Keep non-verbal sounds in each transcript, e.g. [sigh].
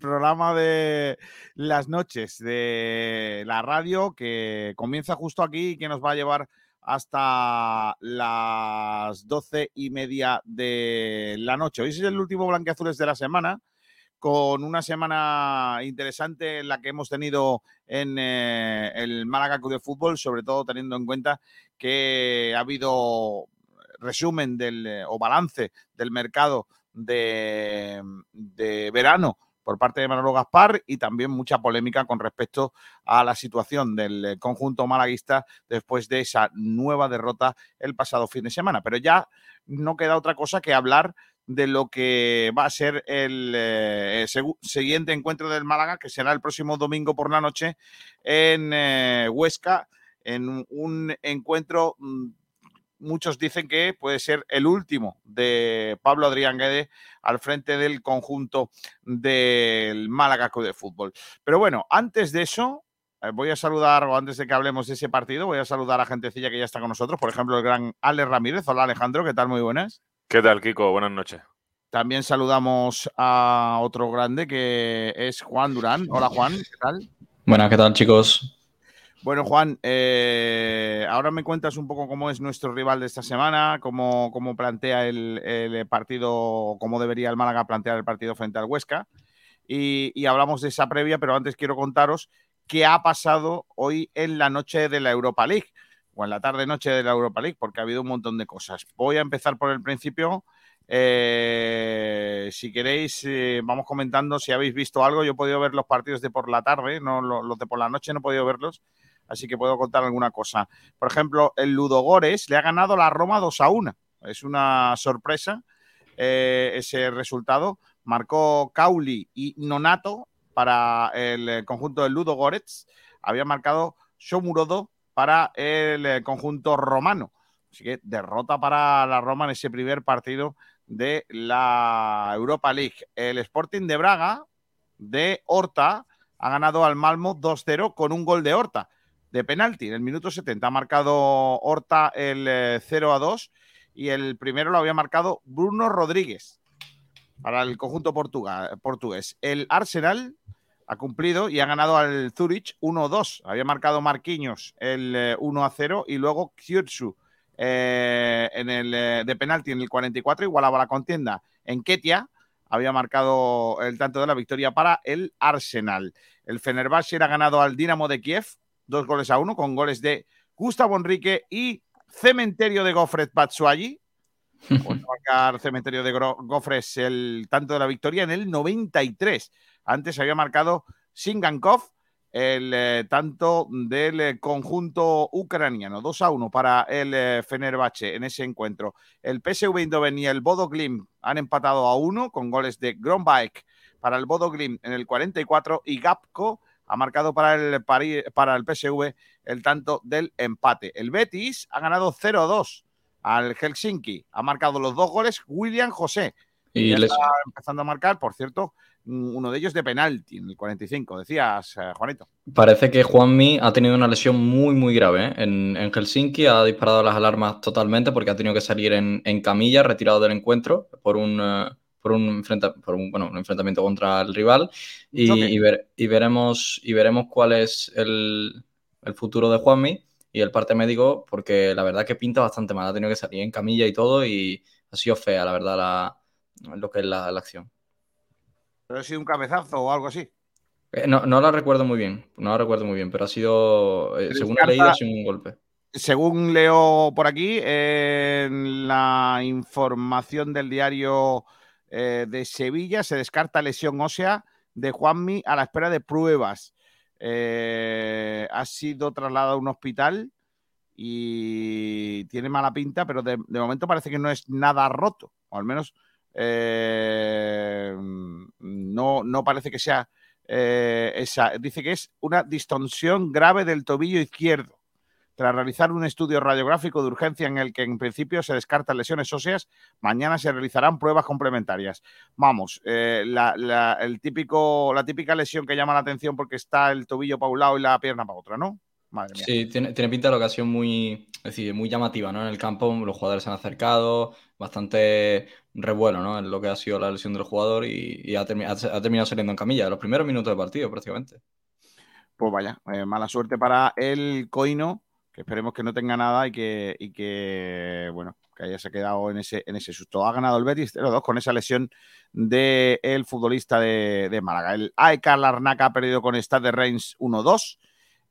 programa de las noches de la radio que comienza justo aquí y que nos va a llevar hasta las doce y media de la noche. Hoy es el último Blanqueazules de la semana, con una semana interesante la que hemos tenido en eh, el Málaga Club de Fútbol, sobre todo teniendo en cuenta que ha habido resumen del, eh, o balance del mercado de verano por parte de Manolo Gaspar y también mucha polémica con respecto a la situación del eh, conjunto malaguista después de esa nueva derrota el pasado fin de semana. Pero ya no queda otra cosa que hablar de lo que va a ser el eh, siguiente encuentro del Málaga, que será el próximo domingo por la noche en eh, Huesca, en un encuentro mm, muchos dicen que puede ser el último de Pablo Adrián Guede al frente del conjunto del Málaga Club de Fútbol. Pero bueno, antes de eso, eh, voy a saludar, o antes de que hablemos de ese partido, voy a saludar a gentecilla que ya está con nosotros, por ejemplo, el gran Ale Ramírez. Hola Alejandro, ¿qué tal? Muy buenas. ¿Qué tal, Kiko? Buenas noches. También saludamos a otro grande que es Juan Durán. Hola Juan, ¿qué tal? Buenas, ¿qué tal chicos? Bueno, Juan, eh, ahora me cuentas un poco cómo es nuestro rival de esta semana, cómo, cómo plantea el, partido, cómo debería el Málaga plantear el partido frente al Huesca. Y, hablamos de esa previa, pero antes quiero contaros qué ha pasado hoy en la noche de la Europa League, o en la tarde-noche de la Europa League, porque ha habido un montón de cosas. Voy a empezar por el principio. Eh, si queréis, eh, vamos comentando si habéis visto algo. Yo he podido ver los partidos de por la tarde, no los de por la noche no he podido verlos así que puedo contar alguna cosa. Por ejemplo, el Ludogores le ha ganado la Roma 2 a 1. Es una sorpresa eh, ese resultado. Marcó Cauli y Nonato para el conjunto del Ludogorets. Había marcado Shomurodo para el conjunto romano. Así que derrota para la Roma en ese primer partido de la Europa League. El Sporting de Braga de Horta ha ganado al Malmo 2-0 con un gol de Horta de penalti. En el minuto 70 ha marcado Horta el 0 eh, a 2 y el primero lo había marcado Bruno Rodríguez para el conjunto portugués. El Arsenal ha cumplido y ha ganado al Zurich 1-2. Había marcado Marquinhos el 1 eh, 0 y luego Kyutsu eh, en el de penalti en el 44 igualaba la contienda. En Ketia había marcado el tanto de la victoria para el Arsenal. El Fenerbahce ha ganado al Dinamo de Kiev dos goles a uno, con goles de Gustavo Enrique y Cementerio de Gofres Patsuagi. [laughs] marcar Cementerio de Gofres el tanto de la victoria en el 93. Antes había marcado Singankov el eh, tanto del eh, conjunto ucraniano. 2 a 1 para el eh, Fenerbahce en ese encuentro. El PSV Eindhoven y el Bodo Glim han empatado a 1 con goles de Grombaek para el Bodo Glim en el 44 y Gapko ha marcado para el, para el PSV el tanto del empate. El Betis ha ganado 0-2 al Helsinki. Ha marcado los dos goles William José. Y, está empezando a marcar, por cierto, uno de ellos de penalti en el 45. Decías, eh, Juanito. Parece que Juanmi ha tenido una lesión muy, muy grave. ¿eh? En, Helsinki ha disparado las alarmas totalmente porque ha tenido que salir en, camilla, retirado del encuentro por un, eh, por un, por un, bueno, un enfrentamiento contra el rival y, ver, y, veremos, y veremos cuál es el, el, futuro de Juanmi y el parte médico, porque la verdad que pinta bastante mal. Ha tenido que salir en camilla y todo y ha sido fea, la verdad, la, lo que es la, acción. ¿Pero ha sido un cabezazo o algo así? Eh, no, no la recuerdo muy bien, no la recuerdo muy bien, pero ha sido, eh, según he leído, ha sido un golpe. Según leo por aquí, en la información del diario eh, de Sevilla. Se descarta lesión ósea de Juanmi a la espera de pruebas. Eh, ha sido trasladado a un hospital y tiene mala pinta, pero de, momento parece que no es nada roto, o al menos eh, no, no, parece que sea esa. Dice que es una distorsión grave del tobillo izquierdo tras realizar un estudio radiográfico de urgencia en el que en principio se descartan lesiones óseas, mañana se realizarán pruebas complementarias. Vamos, eh, la, el típico, la típica lesión que llama la atención porque está el tobillo para un lado y la pierna para otro, ¿no? Madre mía. Sí, tiene, pinta de ocasión muy, decir, muy llamativa, ¿no? En el campo los jugadores se han acercado, bastante revuelo, ¿no? En lo que ha sido la lesión del jugador y, ha, terminado saliendo en camilla en los primeros minutos de partido, prácticamente. Pues vaya, eh, mala suerte para el Coino, que esperemos que no tenga nada y que, y que bueno, que haya se quedado en ese, en ese susto. Ha ganado el Betis 0-2 con esa lesión del futbolista de, Málaga. El AEK Larnaca ha perdido con Stade de Reims 1-2.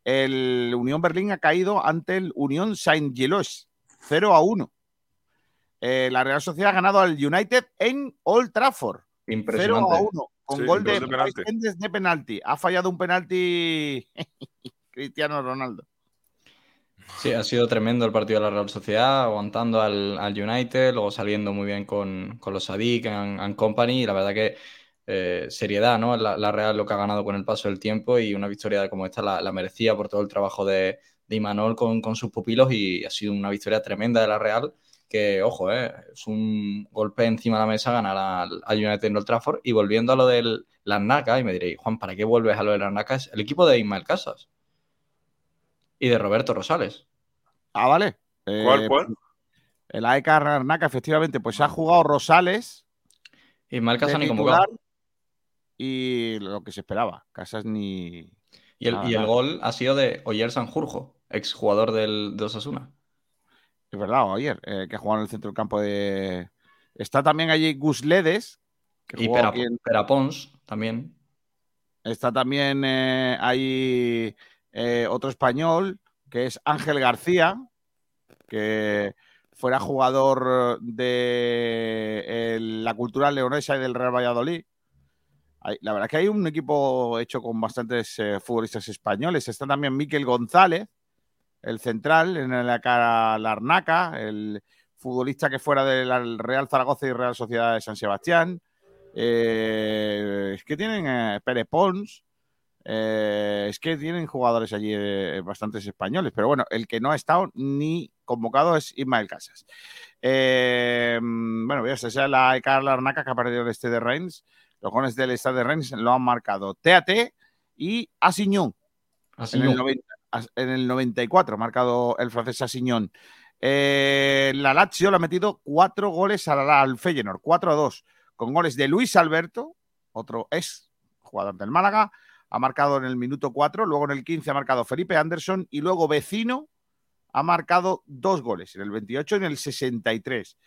El Unión Berlín ha caído ante el Unión Saint-Gilloise 0-1. Eh, la Real Sociedad ha ganado al United en Old Trafford. Impresionante. 0 a 1 con gol de, de, penalti. Ha fallado un penalti [laughs] Cristiano Ronaldo. Sí, ha sido tremendo el partido de la Real Sociedad, aguantando al, United, luego saliendo muy bien con, los Sadik and, Company. Y la verdad que eh, seriedad, ¿no? La, Real lo que ha ganado con el paso del tiempo y una victoria como esta la, merecía por todo el trabajo de, de Imanol con, con, sus pupilos y ha sido una victoria tremenda de la Real que, ojo, eh, es un golpe encima de la mesa ganar al, United en Old Trafford. Y volviendo a lo del NACA, y me diréis, Juan, ¿para qué vuelves a lo del NACA? Es el equipo de Ismael Casas y de Roberto Rosales. Ah, vale. ¿Cuál, eh, cuál? El AEK Larnaca, efectivamente, pues ha jugado Rosales. Ismael Casas ni convocado. Y lo que se esperaba, Casas ni. Y el, gol ha sido de Oyer Sanjurjo, exjugador del, de Osasuna. Es verdad, ayer, eh, que ha jugado en el centro del campo de. Está también allí Gus Ledes. Que y Perapons también. Está también eh, ahí eh, otro español, que es Ángel García, que fuera jugador de la cultura leonesa y del Real Valladolid. La verdad es que hay un equipo hecho con bastantes futbolistas españoles. Está también Miquel González, el central, en la cara Larnaca, el futbolista que fuera del Real Zaragoza y Real Sociedad de San Sebastián. Eh, es que tienen eh, Pérez Pons, eh, es que tienen jugadores allí bastantes españoles, pero bueno, el que no ha estado ni convocado es Ismael Casas. bueno, esa es la Carla Arnaca que ha perdido el este de Reims. Los goles del Estado de Reims lo han marcado TAT y Asiñón. En el 90 en el 94, ha marcado el francés Asiñón. Eh, la Lazio le ha metido cuatro goles al, al Feyenoord, 4 a 2, con goles de Luis Alberto, otro ex jugador del Málaga, ha marcado en el minuto 4, luego en el 15 ha marcado Felipe Anderson y luego Vecino ha marcado dos goles, en el 28 y en el 63.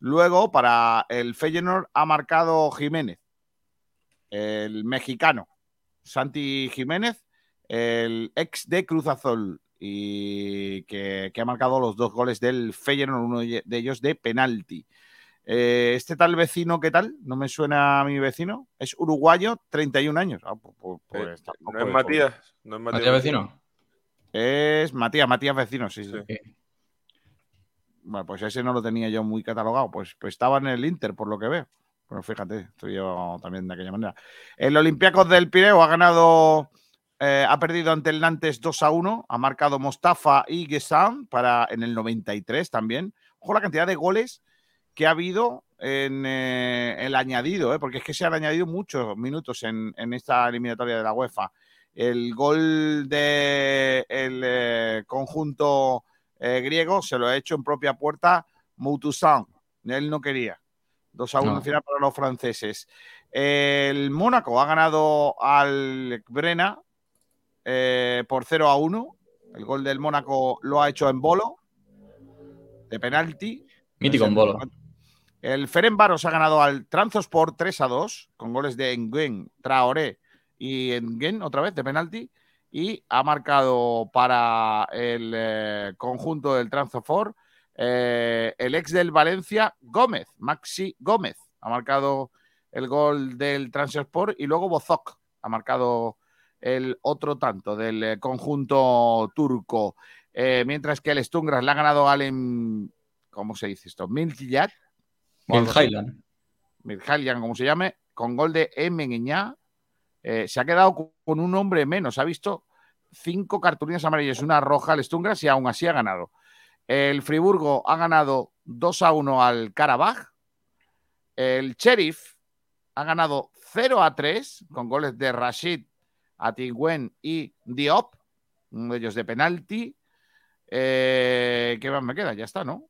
Luego para el Feyenoord ha marcado Jiménez, el mexicano, Santi Jiménez, el ex de Cruz Azul y que, ha marcado los dos goles del Feyenoord, uno de ellos de penalti. Eh, este tal vecino, ¿qué tal? ¿No me suena a mi vecino? Es uruguayo, 31 años. Ah, pues, pues, pues, no, es Matías, no es Matías. vecino? Es Matías, Matías vecino, sí, sí. Bueno, pues ese no lo tenía yo muy catalogado. Pues, pues estaba en el Inter, por lo que veo. Bueno, fíjate, estoy yo también de aquella manera. El Olympiacos del Pireo ha ganado eh, ha perdido ante el Nantes 2 a 1. Ha marcado Mostafa y Gesam para en el 93 también. Ojo la cantidad de goles que ha habido en eh, el añadido, eh, porque es que se han añadido muchos minutos en, esta eliminatoria de la UEFA. El gol del el conjunto griego se lo ha hecho en propia puerta Moutoussaint. Él no quería. 2 a 1 final para los franceses. El Mónaco ha ganado al Brena eh, por 0 a 1. El gol del Mónaco lo ha hecho en bolo, de penalti. Mítico en bolo. El Ferenbaros ha ganado al Transosport 3 a 2, con goles de Engen, Traoré y Engen, otra vez, de penalti. Y ha marcado para el eh, conjunto del Transosport eh, el ex del Valencia, Gómez, Maxi Gómez. Ha marcado el gol del Transport y luego Bozok ha marcado el otro tanto del eh, conjunto turco. Eh, mientras que el Stungras le ha ganado al, ¿cómo se dice esto? Milhailan. Milhailan, como se llame, con gol de Emengueñá. Eh, se ha quedado con un hombre menos. Ha visto cinco cartulinas amarillas, una roja al Stungras y aún así ha ganado. El Friburgo ha ganado 2 a 1 al Karabaj. El Sheriff ha ganado 0 a 3 con goles de Rashid Atigüen y Diop, uno de ellos de penalti. Eh, ¿Qué más me queda? Ya está, ¿no?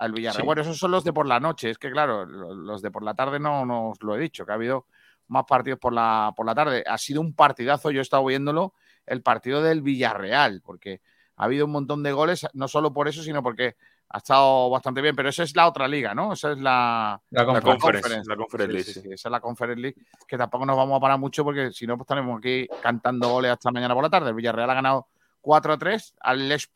Al Villarreal. Bueno, esos son los de por la noche. Es que, claro, los de por la tarde no, no os lo he dicho, que ha habido más partidos por la, por la tarde. Ha sido un partidazo, yo he estado viéndolo, el partido del Villarreal, porque ha habido un montón de goles, no solo por eso, sino porque ha estado bastante bien, pero esa es la otra liga, ¿no? Esa es la, la, conference, la League. esa es la Conference League, que tampoco nos vamos a parar mucho porque si no, pues estaremos aquí cantando goles hasta mañana por la tarde. El Villarreal ha ganado 4-3 al Les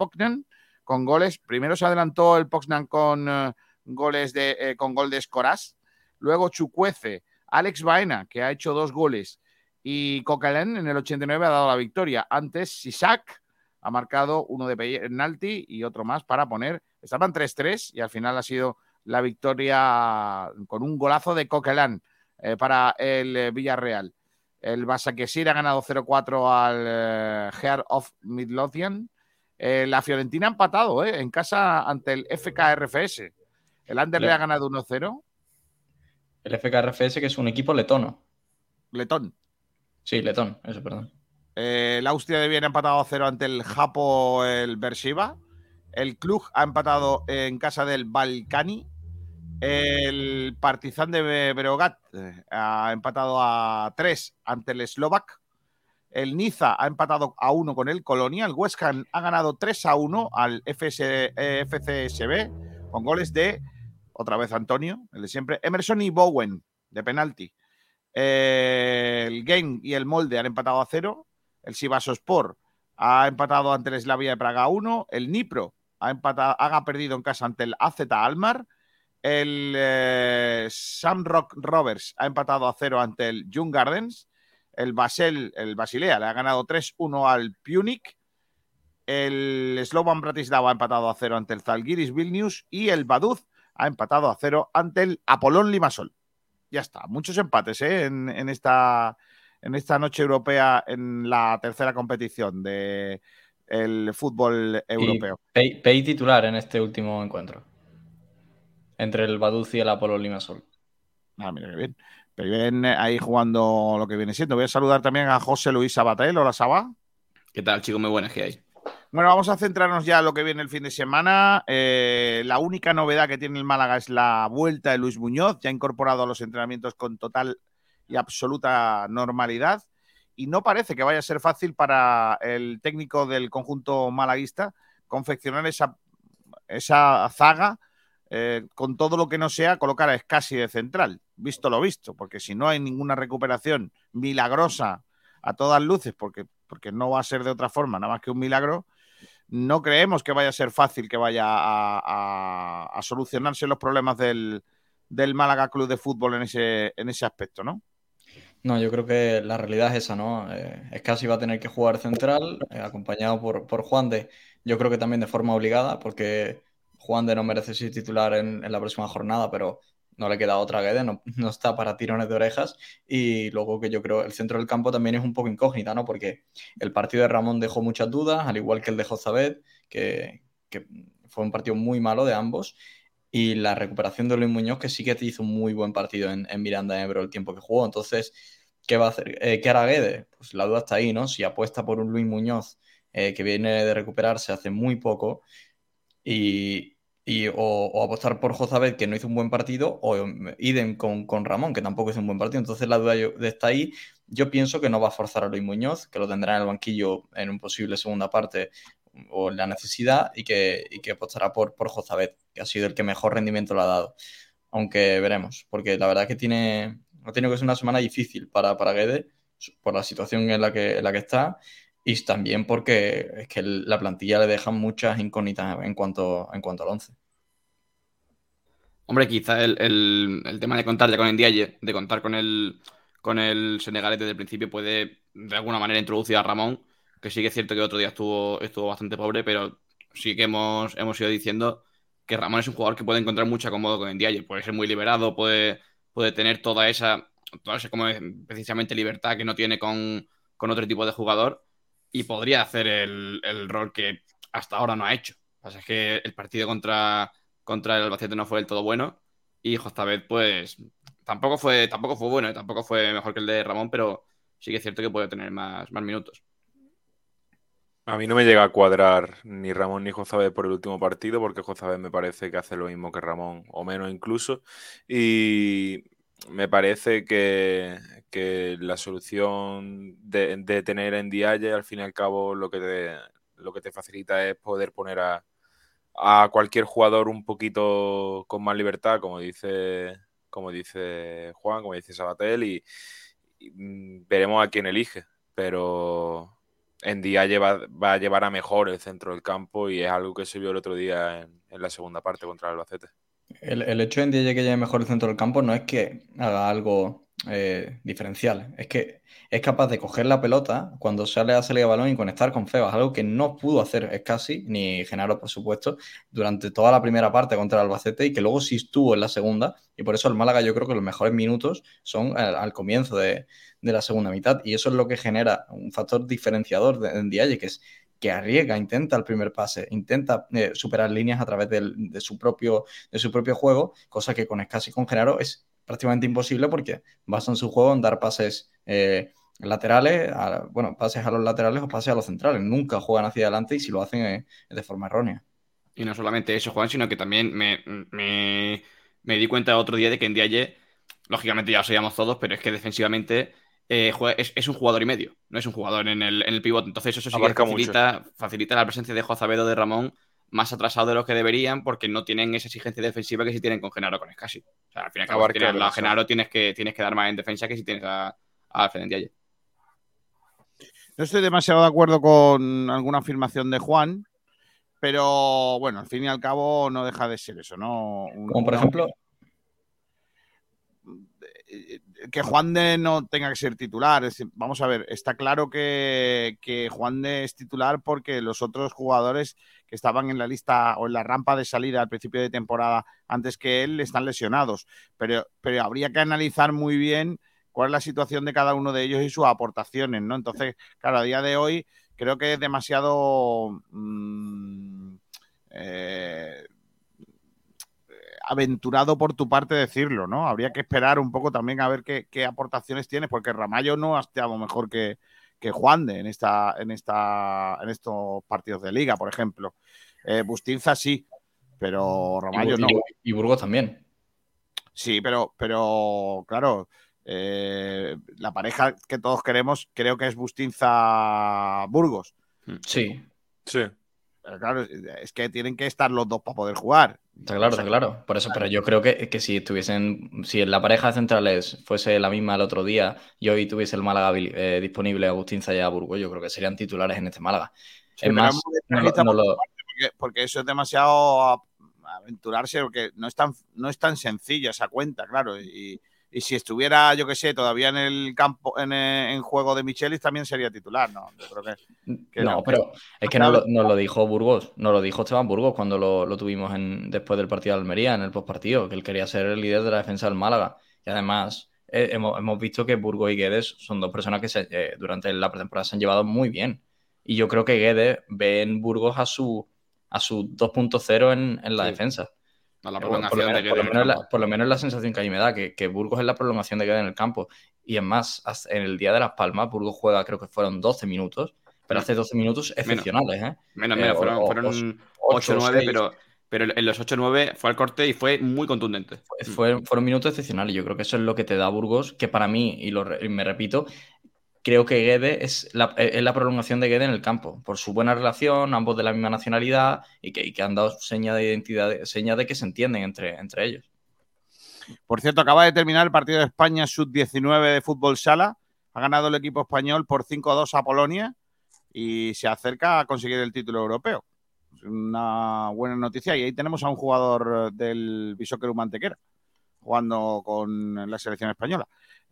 con goles. Primero se adelantó el Pognan con eh, goles de eh, con gol de Escoraz, luego Chucuece, Alex Baena, que ha hecho dos goles, y Coquelin en el 89 ha dado la victoria. Antes Sisak ha marcado uno de penalti y otro más para poner Estaban 3-3 y al final ha sido la victoria con un golazo de Coquelin eh, para el Villarreal. El Basaquesir ha ganado 0-4 al Heart of Midlothian. La Fiorentina ha empatado en casa ante el FKRFS. El Anderle ha ganado 1-0. El FKRFS, que es un equipo letono. Letón. Sí, letón, eso, perdón. el Austria de Viena ha empatado a 0 ante el Japo, el Bershiva. El Club ha empatado en casa del Balcani. El Partizan de Berogat eh, ha empatado a 3 ante el Slovak. El Niza ha empatado a 1 con el Colonia. El West Ham ha ganado 3 a 1 al FCSB con goles de, otra vez Antonio, el de siempre, Emerson y Bowen de penalti. el Game y el Molde han empatado a 0. El Sivasospor ha empatado ante el Slavia de Praga a 1. El Nipro ha, empatado, ha perdido en casa ante el AZ Almar. El eh, Samrock Rovers ha empatado a cero ante el Young Gardens. El Basel, el Basilea le ha ganado 3-1 al Punic. El Slovan Bratislava ha empatado a cero ante el Zalgiris Vilnius. Y el Baduz ha empatado a cero ante el Apolón Limasol. Ya está, muchos empates ¿eh? en, esta, en esta noche europea en la tercera competición de, el fútbol europeo. Pay, titular en este último encuentro. Entre el Baduz y el Apolo Limasol. Ah, mira qué bien. Pero bien ahí jugando lo que viene siendo. Voy a saludar también a José Luis Sabatel. Hola, Saba. ¿Qué tal, chicos? Muy buenas que hay. Bueno, vamos a centrarnos ya en lo que viene el fin de semana. Eh, la única novedad que tiene el Málaga es la vuelta de Luis Muñoz, ya incorporado a los entrenamientos con total y absoluta normalidad y no parece que vaya a ser fácil para el técnico del conjunto malaguista confeccionar esa, esa zaga eh, con todo lo que no sea colocar a Escasi de central, visto lo visto, porque si no hay ninguna recuperación milagrosa a todas luces, porque, porque no va a ser de otra forma, nada más que un milagro, no creemos que vaya a ser fácil que vaya a, solucionarse los problemas del, del Málaga Club de Fútbol en ese, en ese aspecto, ¿no? No, yo creo que la realidad es esa, ¿no? Eh, es casi va a tener que jugar central, eh, acompañado por, por Juan de, yo creo que también de forma obligada, porque Juan de no merece ser titular en, la próxima jornada, pero no le queda otra Guede, no, no, está para tirones de orejas. Y luego que yo creo el centro del campo también es un poco incógnita, ¿no? Porque el partido de Ramón dejó muchas dudas, al igual que el de Jozabet, que, que fue un partido muy malo de ambos y la recuperación de Luis Muñoz, que sí que hizo un muy buen partido en, Miranda Ebro el tiempo que jugó. Entonces, ¿qué va a hacer? Eh, ¿Qué hará Guede? Pues la duda está ahí, ¿no? Si apuesta por un Luis Muñoz eh, que viene de recuperarse hace muy poco y, o, apostar por Jozabet, que no hizo un buen partido, o idem con, con, Ramón, que tampoco hizo un buen partido. Entonces la duda está ahí. Yo pienso que no va a forzar a Luis Muñoz, que lo tendrá en el banquillo en un posible segunda parte o la necesidad y que, y que apostará por, por Jozabet, que ha sido el que mejor rendimiento le ha dado. Aunque veremos, porque la verdad que tiene, ha tenido que ser una semana difícil para, para Guede, por la situación en la que, en la que está y también porque es que la plantilla le deja muchas incógnitas en cuanto, en cuanto al 11. Hombre, quizá el, el, tema de contar ya con el de contar con el, con el Senegalés desde el principio, puede de alguna manera introducir a Ramón que sí que es cierto que otro día estuvo, estuvo bastante pobre, pero sí que hemos, hemos ido diciendo que Ramón es un jugador que puede encontrar mucho acomodo con Ndiaye, puede ser muy liberado, puede, puede tener toda esa, toda esa como precisamente libertad que no tiene con, otro tipo de jugador y podría hacer el, rol que hasta ahora no ha hecho. O sea, es que el partido contra, contra el Albacete no fue del todo bueno y vez pues tampoco fue, tampoco fue bueno, ¿eh? tampoco fue mejor que el de Ramón, pero sí que es cierto que puede tener más, más minutos. A mí no me llega a cuadrar ni Ramón ni Josabé por el último partido, porque Josabé me parece que hace lo mismo que Ramón, o menos incluso. Y me parece que, la solución de, tener en Dialle, al fin y al cabo, lo que te, lo que te facilita es poder poner a, a cualquier jugador un poquito con más libertad, como dice, como dice Juan, como dice Sabatel, y, mm, veremos a quién elige. Pero en día va a llevar a mejor el centro del campo y es algo que se vio el otro día en, la segunda parte contra el Albacete. El, hecho de en que lleve mejor el centro del campo no es que haga algo eh, diferencial, es que es capaz de coger la pelota cuando sale a salir de balón y conectar con Febas, algo que no pudo hacer casi ni Genaro, por supuesto, durante toda la primera parte contra el Albacete y que luego sí estuvo en la segunda. Y por eso el Málaga yo creo que los mejores minutos son al comienzo de, la segunda mitad. Y eso es lo que genera un factor diferenciador de, Dialle, que es que arriesga, intenta el primer pase, intenta eh, superar líneas a través de, su propio, de su propio juego, cosa que con Escasi y con Genaro es prácticamente imposible porque basan su juego en dar pases eh, laterales, bueno, pases a los laterales o pases a los centrales. Nunca juegan hacia adelante y si lo hacen es, de forma errónea. Y no solamente eso, Juan, sino que también me, me, di cuenta otro día de que en Dialle, lógicamente ya lo sabíamos todos, pero es que defensivamente eh, es, un jugador y medio, no es un jugador en el, en el pivot. Entonces, eso sí facilita, facilita, la presencia de Jozavedo de Ramón más atrasado de lo que deberían porque no tienen esa exigencia defensiva que si tienen con Genaro con Escasi. O sea, al fin y al cabo, si tienes a Genaro tienes que, tienes que dar más en defensa que si tienes a, a Ayer. No estoy demasiado de acuerdo con alguna afirmación de Juan, pero bueno, al fin y al cabo no deja de ser eso, ¿no? Como por ejemplo, que Juan de no tenga que ser titular. vamos a ver, está claro que, Juan de es titular porque los otros jugadores que estaban en la lista o en la rampa de salida al principio de temporada antes que él están lesionados. Pero, pero habría que analizar muy bien cuál es la situación de cada uno de ellos y sus aportaciones, ¿no? Entonces, claro, a día de hoy creo que es demasiado. Mm, eh, aventurado por tu parte decirlo, ¿no? Habría que esperar un poco también a ver qué, aportaciones tienes, porque Ramallo no ha estado mejor que, que Juan de en esta, en esta, en estos partidos de liga, por ejemplo. Eh, Bustinza sí, pero Ramallo no. Y Burgos también. Sí, pero, pero claro, eh, la pareja que todos queremos creo que es Bustinza Burgos. Sí. Sí. claro, es que tienen que estar los dos para poder jugar. Está claro, está claro. Por eso, pero yo creo que, que si estuviesen, si la pareja de centrales fuese la misma el otro día y hoy tuviese el Málaga eh, disponible Agustín Zaya Burgos, yo creo que serían titulares en este Málaga. es más, porque, eso es demasiado aventurarse, porque no es tan, no es tan sencilla esa cuenta, claro. Y, y si estuviera, yo que sé, todavía en el campo, en, en juego de Michelis, también sería titular, ¿no? Yo creo que, no, pero es que no lo, lo, dijo Burgos, no lo dijo Esteban Burgos cuando lo, tuvimos en, después del partido de Almería, en el postpartido, que él quería ser el líder de la defensa del Málaga. Y además, eh, hemos, visto que Burgos y Guedes son dos personas que se, eh, durante la pretemporada se han llevado muy bien. Y yo creo que Guedes ve en Burgos a su, a su 2.0 en, en la defensa por, lo menos, la, sensación que a mí me da, que, Burgos es la prolongación de queda en el campo. Y es más, en el día de Las Palmas, Burgos juega, creo que fueron 12 minutos, pero hace 12 minutos excepcionales. Menos, ¿eh? menos, menos fueron, fueron 8-9, pero, pero en los 8-9 fue al corte y fue muy contundente. fueron minutos excepcionales. Yo creo que eso es lo que te da Burgos, que para mí, y, lo, y me repito, creo que Guede es la, es la, prolongación de Guede en el campo, por su buena relación, ambos de la misma nacionalidad y que, han dado seña de identidad, seña de que se entienden entre, ellos. Por cierto, acaba de terminar el partido de España sub-19 de fútbol sala. Ha ganado el equipo español por 5-2 a Polonia y se acerca a conseguir el título europeo. Una buena noticia. Y ahí tenemos a un jugador del Bishoker Mantequera jugando con la selección española.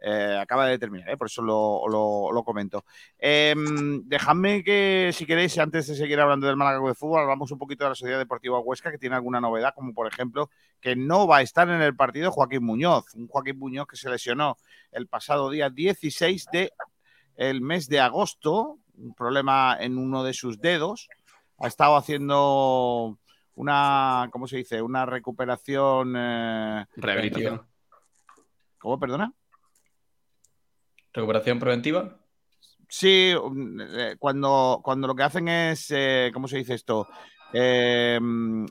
Eh, acaba de terminar, ¿eh? por eso lo, comento. Em, dejadme que, si queréis, antes de seguir hablando del Málaga de fútbol, hablamos un poquito de la Sociedad Deportiva Huesca, que tiene alguna novedad, como por ejemplo que no va a estar en el partido Joaquín Muñoz, un Joaquín Muñoz que se lesionó el pasado día 16 de el mes de agosto, un problema en uno de sus dedos, ha estado haciendo una, ¿cómo se dice? Una recuperación. Eh, Rehabilitación. ¿Cómo, perdona? ¿Recuperación preventiva? Sí, mm, eh, cuando, cuando lo que hacen es, eh, ¿cómo se dice esto? Eh, mm,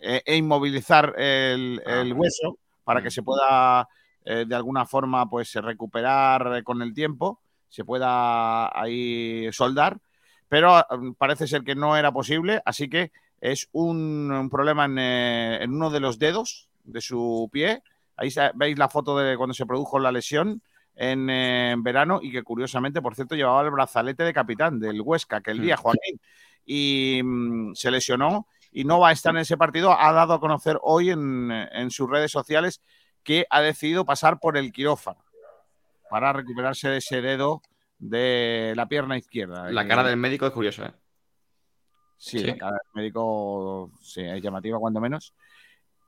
e inmovilizar el, ah, hueso para que mm. se pueda de alguna forma pues recuperar con el tiempo, se pueda ahí soldar, pero parece ser que no era posible, así que es un, problema en, en, uno de los dedos de su pie. Ahí veis la foto de cuando se produjo la lesión en, verano y que curiosamente, por cierto, llevaba el brazalete de capitán del Huesca, que el día, mm. Joaquín, y mm, se lesionó y no va a estar en ese partido. Ha dado a conocer hoy en, sus redes sociales que ha decidido pasar por el quirófano para recuperarse de ese dedo de la pierna izquierda. La cara del médico es curiosa, ¿eh? Sí, la cara del médico sí, es llamativa cuando menos.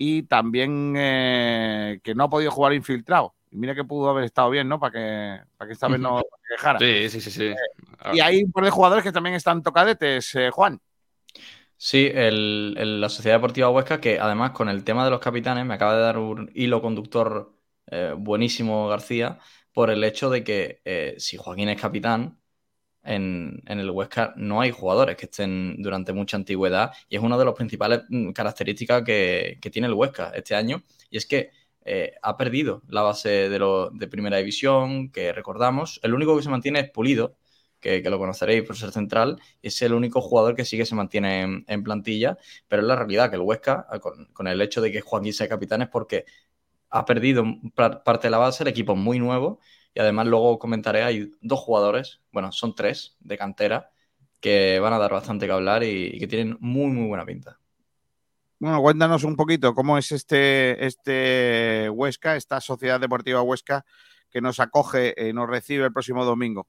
Y también eh, que no ha podido jugar infiltrado. Y mira que pudo haber estado bien, ¿no? Para que, para que esta vez no se quejara. Sí, sí, sí. sí. Eh, y hay un par de jugadores que también están tocadetes, eh, Juan. Sí, el, la Sociedad Deportiva Huesca, que además con el tema de los capitanes me acaba de dar un hilo conductor eh, buenísimo García, por el hecho de que si Joaquín es capitán, en, el Huesca no hay jugadores que estén durante mucha antigüedad y es una de las principales mm, características que, tiene el Huesca este año. Y es que eh, ha perdido la base de, lo, de primera división, que recordamos. El único que se mantiene es Pulido, que, lo conoceréis por ser central, es el único jugador que sí que se mantiene en, plantilla, pero es la realidad que el Huesca, ah, con, el hecho de que Joaquín sea capitán, es porque ha perdido parte de la base, el equipo es muy nuevo, y además luego comentaré, hay dos jugadores, bueno, son tres de cantera, que van a dar bastante que hablar y que tienen muy, muy buena pinta. Bueno, cuéntanos un poquito cómo es este, este Huesca, esta Sociedad Deportiva Huesca que nos acoge, y eh, nos recibe el próximo domingo.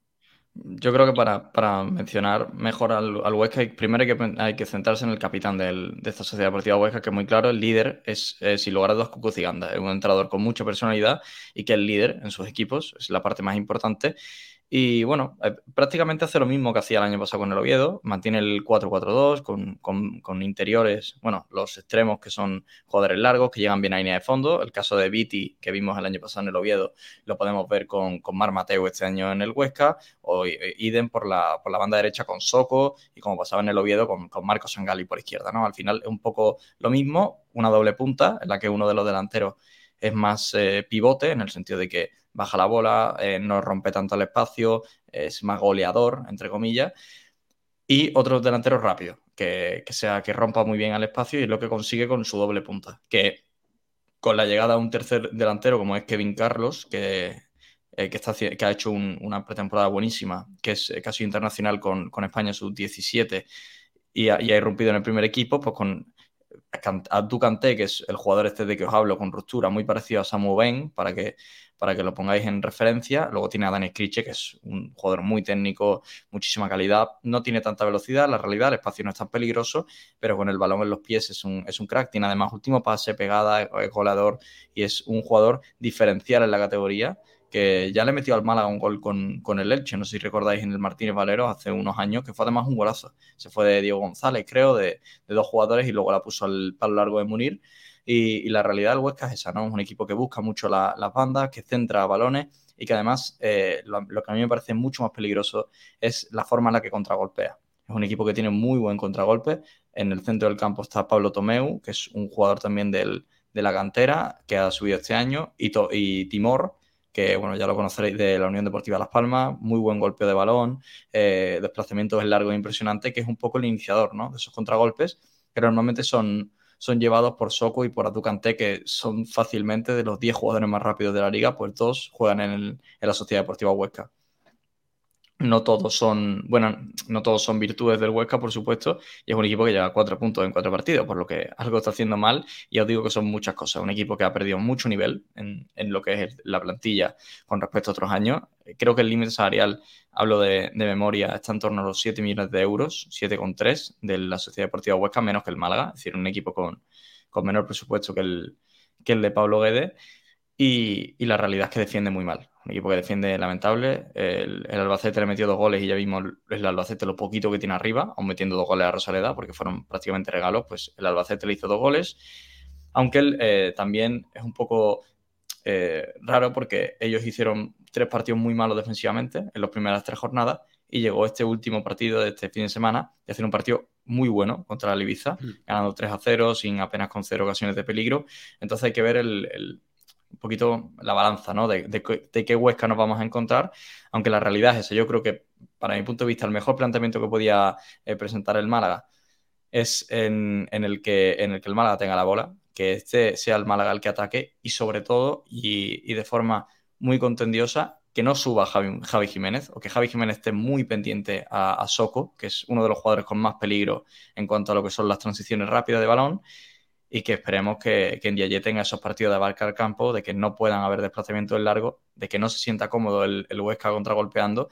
Yo creo que para, mencionar mejor al, Huesca, primero hay que, hay que centrarse en el capitán de esta Sociedad Deportiva Huesca, que es muy claro, el líder es, sin lugar a dudas, Cucuciganda. Es un entrenador con mucha personalidad y que el líder en sus equipos es la parte más importante. Y bueno, eh, prácticamente hace lo mismo que hacía el año pasado con el Oviedo, mantiene el 4-4-2 con, interiores, bueno, los extremos que son jugadores largos que llegan bien a línea de fondo. El caso de Viti, que vimos el año pasado en el Oviedo, lo podemos ver con, con Mar Mateo este año en el Huesca, o eh, idem por la, por la banda derecha con Soco, y como pasaba en el Oviedo con, con Marcos Sangali por izquierda, ¿no? Al final es un poco lo mismo, una doble punta, en la que uno de los delanteros es más eh, pivote, en el sentido de que baja la bola, eh, no rompe tanto el espacio, es más goleador, entre comillas. Y otro delantero rápido, que, sea, que rompa muy bien al espacio y es lo que consigue con su doble punta. Que con la llegada de un tercer delantero como es Kevin Carlos, que, eh, que, está, que ha hecho una pretemporada buenísima, que es casi internacional con, con España sub-17 y, y ha irrumpido en el primer equipo, pues con Abdu Kanté, que es el jugador este de que os hablo con ruptura, muy parecido a Samu Ben, para que, para que lo pongáis en referencia. Luego tiene a Dani Skriche, que es un jugador muy técnico, muchísima calidad. No tiene tanta velocidad, la realidad, el espacio no es tan peligroso, pero con el balón en los pies es un, es un crack. Tiene además último pase, pegada, es goleador y es un jugador diferencial en la categoría que ya le metió al Málaga un gol con, el Elche, no sé si recordáis en el Martínez Valero hace unos años, que fue además un golazo. Se fue de Diego González, creo, de, dos jugadores y luego la puso al palo largo de Munir. Y, la realidad del Huesca es esa, ¿no? Es un equipo que busca mucho las bandas, que centra balones y que además eh, lo, que a mí me parece mucho más peligroso es la forma en la que contragolpea. Es un equipo que tiene muy buen contragolpe. En el centro del campo está Pablo Tomeu, que es un jugador también de la cantera, que ha subido este año, y Timor, que bueno, ya lo conoceréis de la Unión Deportiva Las Palmas, muy buen golpe de balón, eh, desplazamientos largo e impresionante, que es un poco el iniciador ¿no? de esos contragolpes, que normalmente son, son llevados por Soco y por Aducante, que son fácilmente de los 10 jugadores más rápidos de la liga, pues dos juegan en, en la Sociedad Deportiva Huesca no todos son, bueno, no todos son virtudes del Huesca, por supuesto, y es un equipo que lleva cuatro puntos en cuatro partidos, por lo que algo está haciendo mal, y os digo que son muchas cosas. Un equipo que ha perdido mucho nivel en, lo que es la plantilla con respecto a otros años. Creo que el límite salarial, hablo de, memoria, está en torno a los 7 millones de euros, 7,3 de la Sociedad Deportiva Huesca, menos que el Málaga, es decir, un equipo con, menor presupuesto que el, que el de Pablo Guedes, y, y la realidad es que defiende muy mal un equipo que defiende lamentable. El, Albacete le metió dos goles y ya vimos el Albacete lo poquito que tiene arriba, aún metiendo dos goles a Rosaleda, porque fueron prácticamente regalos, pues el Albacete le hizo dos goles. Aunque él eh, también es un poco eh, raro porque ellos hicieron tres partidos muy malos defensivamente en las primeras tres jornadas y llegó este último partido de este fin de semana de hacer un partido muy bueno contra la Ibiza, mm. ganando 3 a 0 sin apenas con cero ocasiones de peligro. Entonces hay que ver el, un poquito la balanza, ¿no? De, qué Huesca nos vamos a encontrar, aunque la realidad es esa. Yo creo que, para mi punto de vista, el mejor planteamiento que podía eh, presentar el Málaga es en, el que, en el que el Málaga tenga la bola, que este sea el Málaga el que ataque y sobre todo, y, de forma muy contendiosa, que no suba Javi, Jiménez o que Javi Jiménez esté muy pendiente a, a Soco, que es uno de los jugadores con más peligro en cuanto a lo que son las transiciones rápidas de balón y que esperemos que, que Ndiaye tenga esos partidos de abarcar el campo, de que no puedan haber desplazamientos en largo, de que no se sienta cómodo el, el Huesca contragolpeando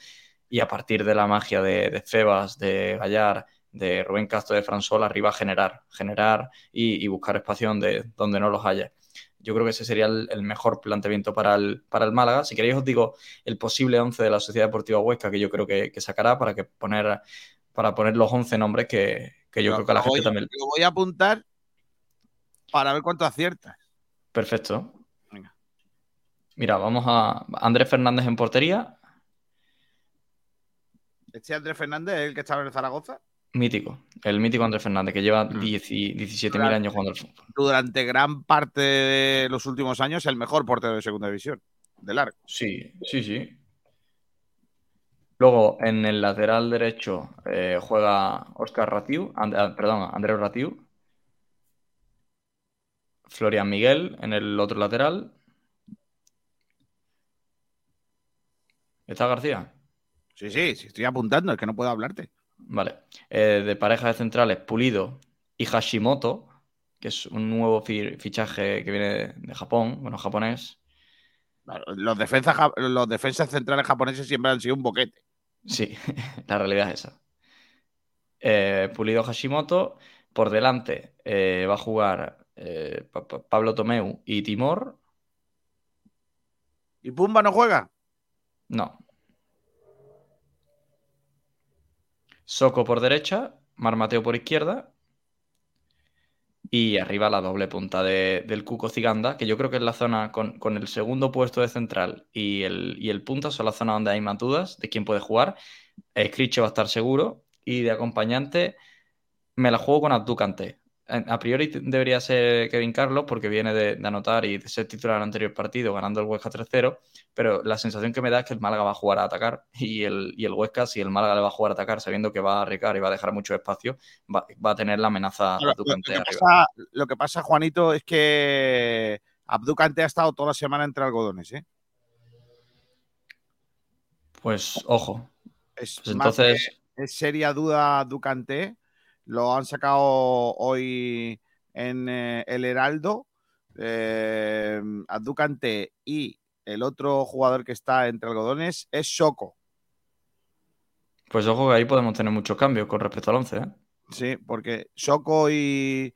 y a partir de la magia de, de Febas, de Gallar, de Rubén Castro, de Fransol, arriba generar, generar y, buscar espacio donde, donde no los haya. Yo creo que ese sería el, mejor planteamiento para el, para el Málaga. Si queréis os digo el posible 11 de la Sociedad Deportiva Huesca que yo creo que, sacará para que poner para poner los 11 nombres que, yo creo que la gente también... Lo voy a apuntar para ver cuánto acierta. Perfecto. Venga. Mira, vamos a Andrés Fernández en portería. ¿Este Andrés Fernández es el que estaba en el Zaragoza? Mítico, el mítico Andrés Fernández, que lleva 17.000 mm. años jugando al fútbol. Durante gran parte de los últimos años, el mejor portero de segunda división, de largo. Sí, sí, sí. Luego, en el lateral derecho eh, juega Oscar Ratiu, ah, perdón, Andrés Ratiu. Florian Miguel en el otro lateral. ¿Está García? Sí, sí, sí, estoy apuntando, es que no puedo hablarte. Vale. Eh, de pareja de centrales, Pulido y Hashimoto, que es un nuevo fichaje que viene de Japón, bueno, japonés. los, defensas, los defensas centrales japoneses siempre han sido un boquete. Sí, [laughs] la realidad es esa. Eh, Pulido Hashimoto. Por delante eh, va a jugar Pablo Tomeu y Timor. ¿Y Pumba no juega? No. Soco por derecha, Marmateo por izquierda. Y arriba la doble punta del Cuco Ciganda, que yo creo que es la zona con, el segundo puesto de central y el, y el punta son la zona donde hay más dudas de quién puede jugar. Scricho va a estar seguro. Y de acompañante me la juego con Abducante a priori debería ser Kevin Carlos porque viene de, anotar y de ser titular en el anterior partido ganando el Huesca 3-0, pero la sensación que me da es que el Málaga va a jugar a atacar [laughs] y el, y el Huesca, si el Málaga le va a jugar a atacar sabiendo que va a arriesgar y va a dejar mucho espacio, va, a tener la amenaza lo, que pasa, Juanito, es que Abducante ha estado toda la semana entre algodones, ¿eh? Pues ojo. Es, pues entonces... es seria duda Abducante lo han sacado hoy en eh, el Heraldo. Eh, Aducante y el otro jugador que está entre algodones es Soco. Pues ojo que ahí podemos tener muchos cambios con respecto al 11. ¿eh? Sí, porque Soco y,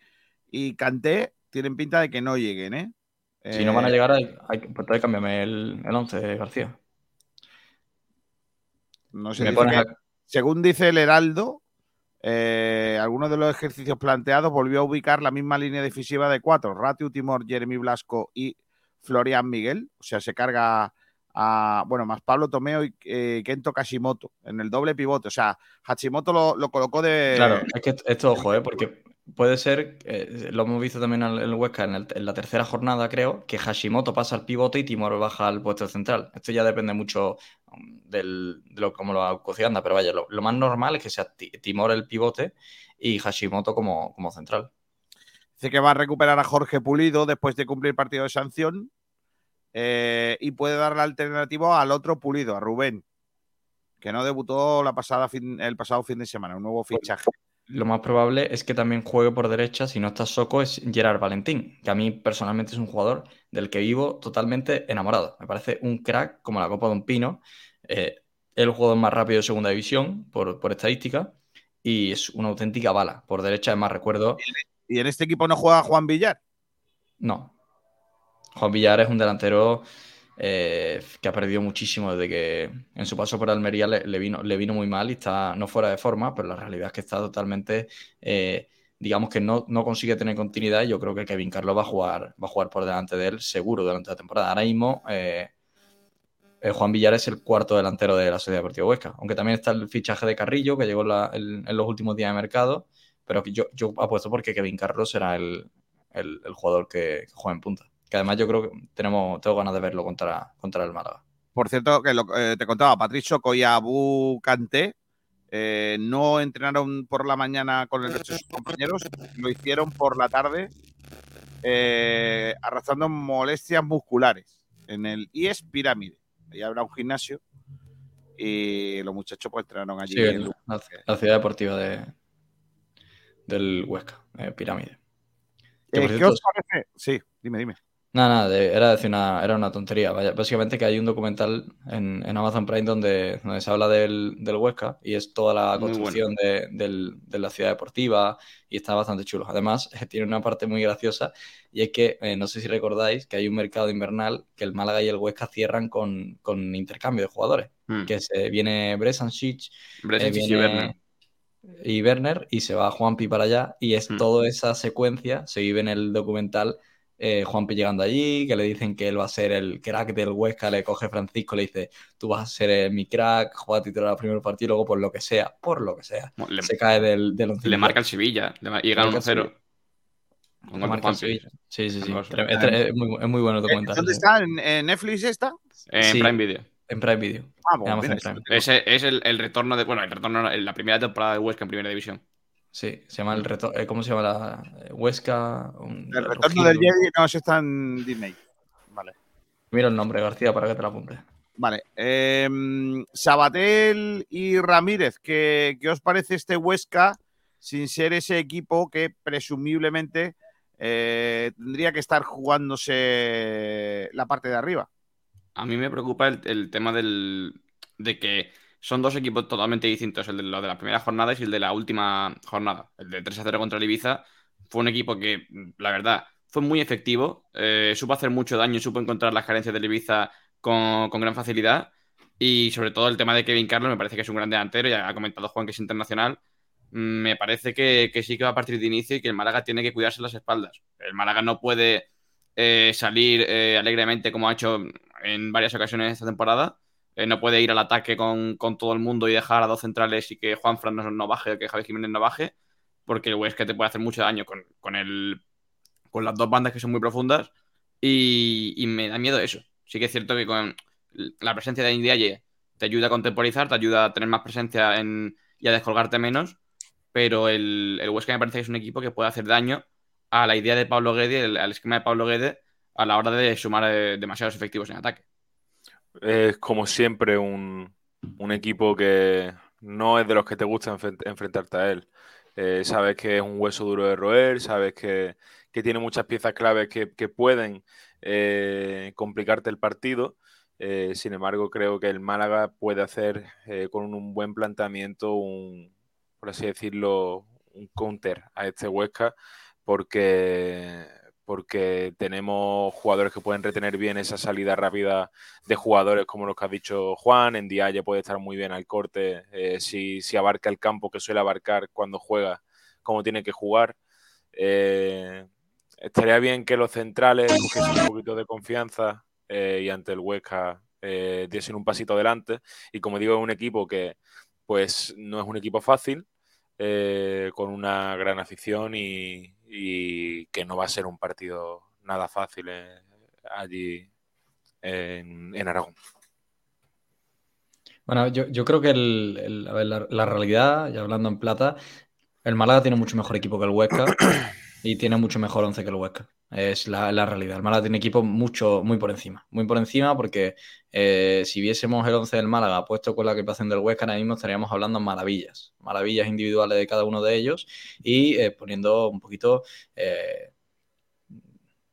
y Canté tienen pinta de que no lleguen, ¿eh? Si no van a llegar, hay, pues que cambiarme el, el 11, García. No sé, según dice el Heraldo, eh, algunos de los ejercicios planteados volvió a ubicar la misma línea defensiva de cuatro, Ratio Timor, Jeremy Blasco y Florian Miguel, o sea, se carga a, bueno, más Pablo Tomeo y eh, Kento Kashimoto en el doble pivote, o sea, Hashimoto lo, colocó de... Claro, es que esto, ojo, ¿eh? porque puede ser, lo hemos visto también en el Huesca en, la tercera jornada, creo, que Hashimoto pasa al pivote y Timor baja al puesto central. Esto ya depende mucho um, del, de lo, como lo anda, pero vaya, lo, más normal es que sea Timor el pivote y Hashimoto como, como central. Dice que va a recuperar a Jorge Pulido después de cumplir partido de sanción eh, y puede dar la alternativa al otro Pulido, a Rubén, que no debutó la pasada el pasado fin de semana, un nuevo fichaje lo más probable es que también juegue por derecha, si no está Soco, es Gerard Valentín, que a mí personalmente es un jugador del que vivo totalmente enamorado. Me parece un crack como la Copa de un Pino. Eh, el jugador más rápido de segunda división por, estadística y es una auténtica bala. Por derecha, además, recuerdo. ¿Y en este equipo no juega Juan Villar? No. Juan Villar es un delantero eh, que ha perdido muchísimo desde que en su paso por Almería le, vino, le vino muy mal y está no fuera de forma, pero la realidad es que está totalmente, eh, digamos que no, no, consigue tener continuidad y yo creo que Kevin Carlos va a jugar, va a jugar por delante de él seguro durante la temporada. Ahora mismo, eh, eh, Juan Villar es el cuarto delantero de la Sociedad Deportiva Huesca. Aunque también está el fichaje de Carrillo, que llegó en, los últimos días de mercado. Pero yo, yo apuesto porque Kevin Carlos será el, jugador que, juega en punta. Que además yo creo que tenemos, tengo ganas de verlo contra, contra el Málaga. Por cierto, que eh, te contaba, Patricio Coyabu Canté eh, no entrenaron por la mañana con el resto de sus compañeros, lo hicieron por la tarde eh, arrastrando molestias musculares en el IES Pirámide. Ahí habrá un gimnasio y los muchachos pues entrenaron allí. en la, ciudad deportiva de, del Huesca, Pirámide. ¿Qué os parece? Sí, dime, dime. Nada, nada, era decir una, era una tontería. básicamente que hay un documental en, Amazon Prime donde, donde, se habla del, del, Huesca y es toda la construcción de, la ciudad deportiva y está bastante chulo. Además, [laughs] tiene una parte muy graciosa y es que, eh, no sé si recordáis, que hay un mercado invernal que el Málaga y el Huesca cierran con, intercambio de jugadores. Hmm. Que se viene Bresancic, eh, y Werner. Y Werner y se va Juanpi para allá y es hmm. toda esa secuencia, se vive en el documental eh, Juanpi llegando allí, que le dicen que él va a ser el crack del Huesca, le coge Francisco, le dice, tú vas a ser eh, mi crack, juega titular al primer partido, luego por lo que sea, por lo que sea, se cae del, del Le marca el Sevilla y gana 1-0. Sí, sí, sí. Es, muy, es muy bueno documental. ¿Dónde está? ¿En, Netflix está? En Prime Video. En Prime Video. Ah, Ese es el, el, retorno de. Bueno, el retorno en la primera temporada de Huesca en Primera División. Sí, se llama el retorno. Eh, ¿Cómo se llama la eh, Huesca? el retorno del Jedi, no, eso está en Disney. Vale. Mira el nombre, García, para que te lo apunte. Vale. Em, Sabatel y Ramírez, ¿qué, os parece este Huesca sin ser ese equipo que presumiblemente eh, tendría que estar jugándose la parte de arriba? A mí me preocupa el, tema del, de que son dos equipos totalmente distintos, el de lo de la primera jornada y el de la última jornada. El de 3 a 0 contra el Ibiza fue un equipo que, la verdad, fue muy efectivo, eh, supo hacer mucho daño supo encontrar las carencias del Ibiza con, gran facilidad. Y sobre todo el tema de Kevin Carlos, me parece que es un gran delantero, ya ha comentado Juan que es internacional. Me parece que, sí que va a partir de inicio y que el Málaga tiene que cuidarse las espaldas. El Málaga no puede eh, salir eh, alegremente como ha hecho en varias ocasiones esta temporada eh, no puede ir al ataque con, todo el mundo y dejar a dos centrales y que Juan Fran no, baje o que Javi Jiménez no baje, porque el Huesca te puede hacer mucho daño con, con, el, con las dos bandas que son muy profundas y, me da miedo eso. Sí que es cierto que con la presencia de Indiaye te ayuda a contemporizar, te ayuda a tener más presencia en, y a descolgarte menos, pero el, el Huesca me parece que es un equipo que puede hacer daño a la idea de Pablo Guede, al esquema de Pablo Guede, a la hora de sumar eh, demasiados efectivos en ataque es como siempre un, equipo que no es de los que te gusta enfrentarte a él. Eh, sabes que es un hueso duro de roer, sabes que, tiene muchas piezas claves que, pueden eh, complicarte el partido. Eh, sin embargo, creo que el Málaga puede hacer con un buen planteamiento, un, por así decirlo, un counter a este Huesca, porque porque tenemos jugadores que pueden retener bien esa salida rápida de jugadores como los que ha dicho Juan, en ya puede estar muy bien al corte eh, si, abarca el campo que suele abarcar cuando juega, como tiene que jugar. Eh, estaría bien que los centrales cogiesen un poquito de confianza eh, y ante el Huesca diesen un pasito adelante. Y como digo, es un equipo que pues no es un equipo fácil, con una gran afición y, y que no va a ser un partido nada fácil eh, allí en, Aragón. Bueno, yo, creo que la, realidad, ya hablando en plata, el Málaga tiene mucho mejor equipo que el Huesca y tiene mucho mejor once que el Huesca. Es la, realidad. El Málaga tiene equipo mucho, muy por encima. Muy por encima porque eh, si viésemos el once del Málaga puesto con la equipación del Huesca, ahora mismo estaríamos hablando maravillas. Maravillas individuales de cada uno de ellos y eh, poniendo un poquito eh,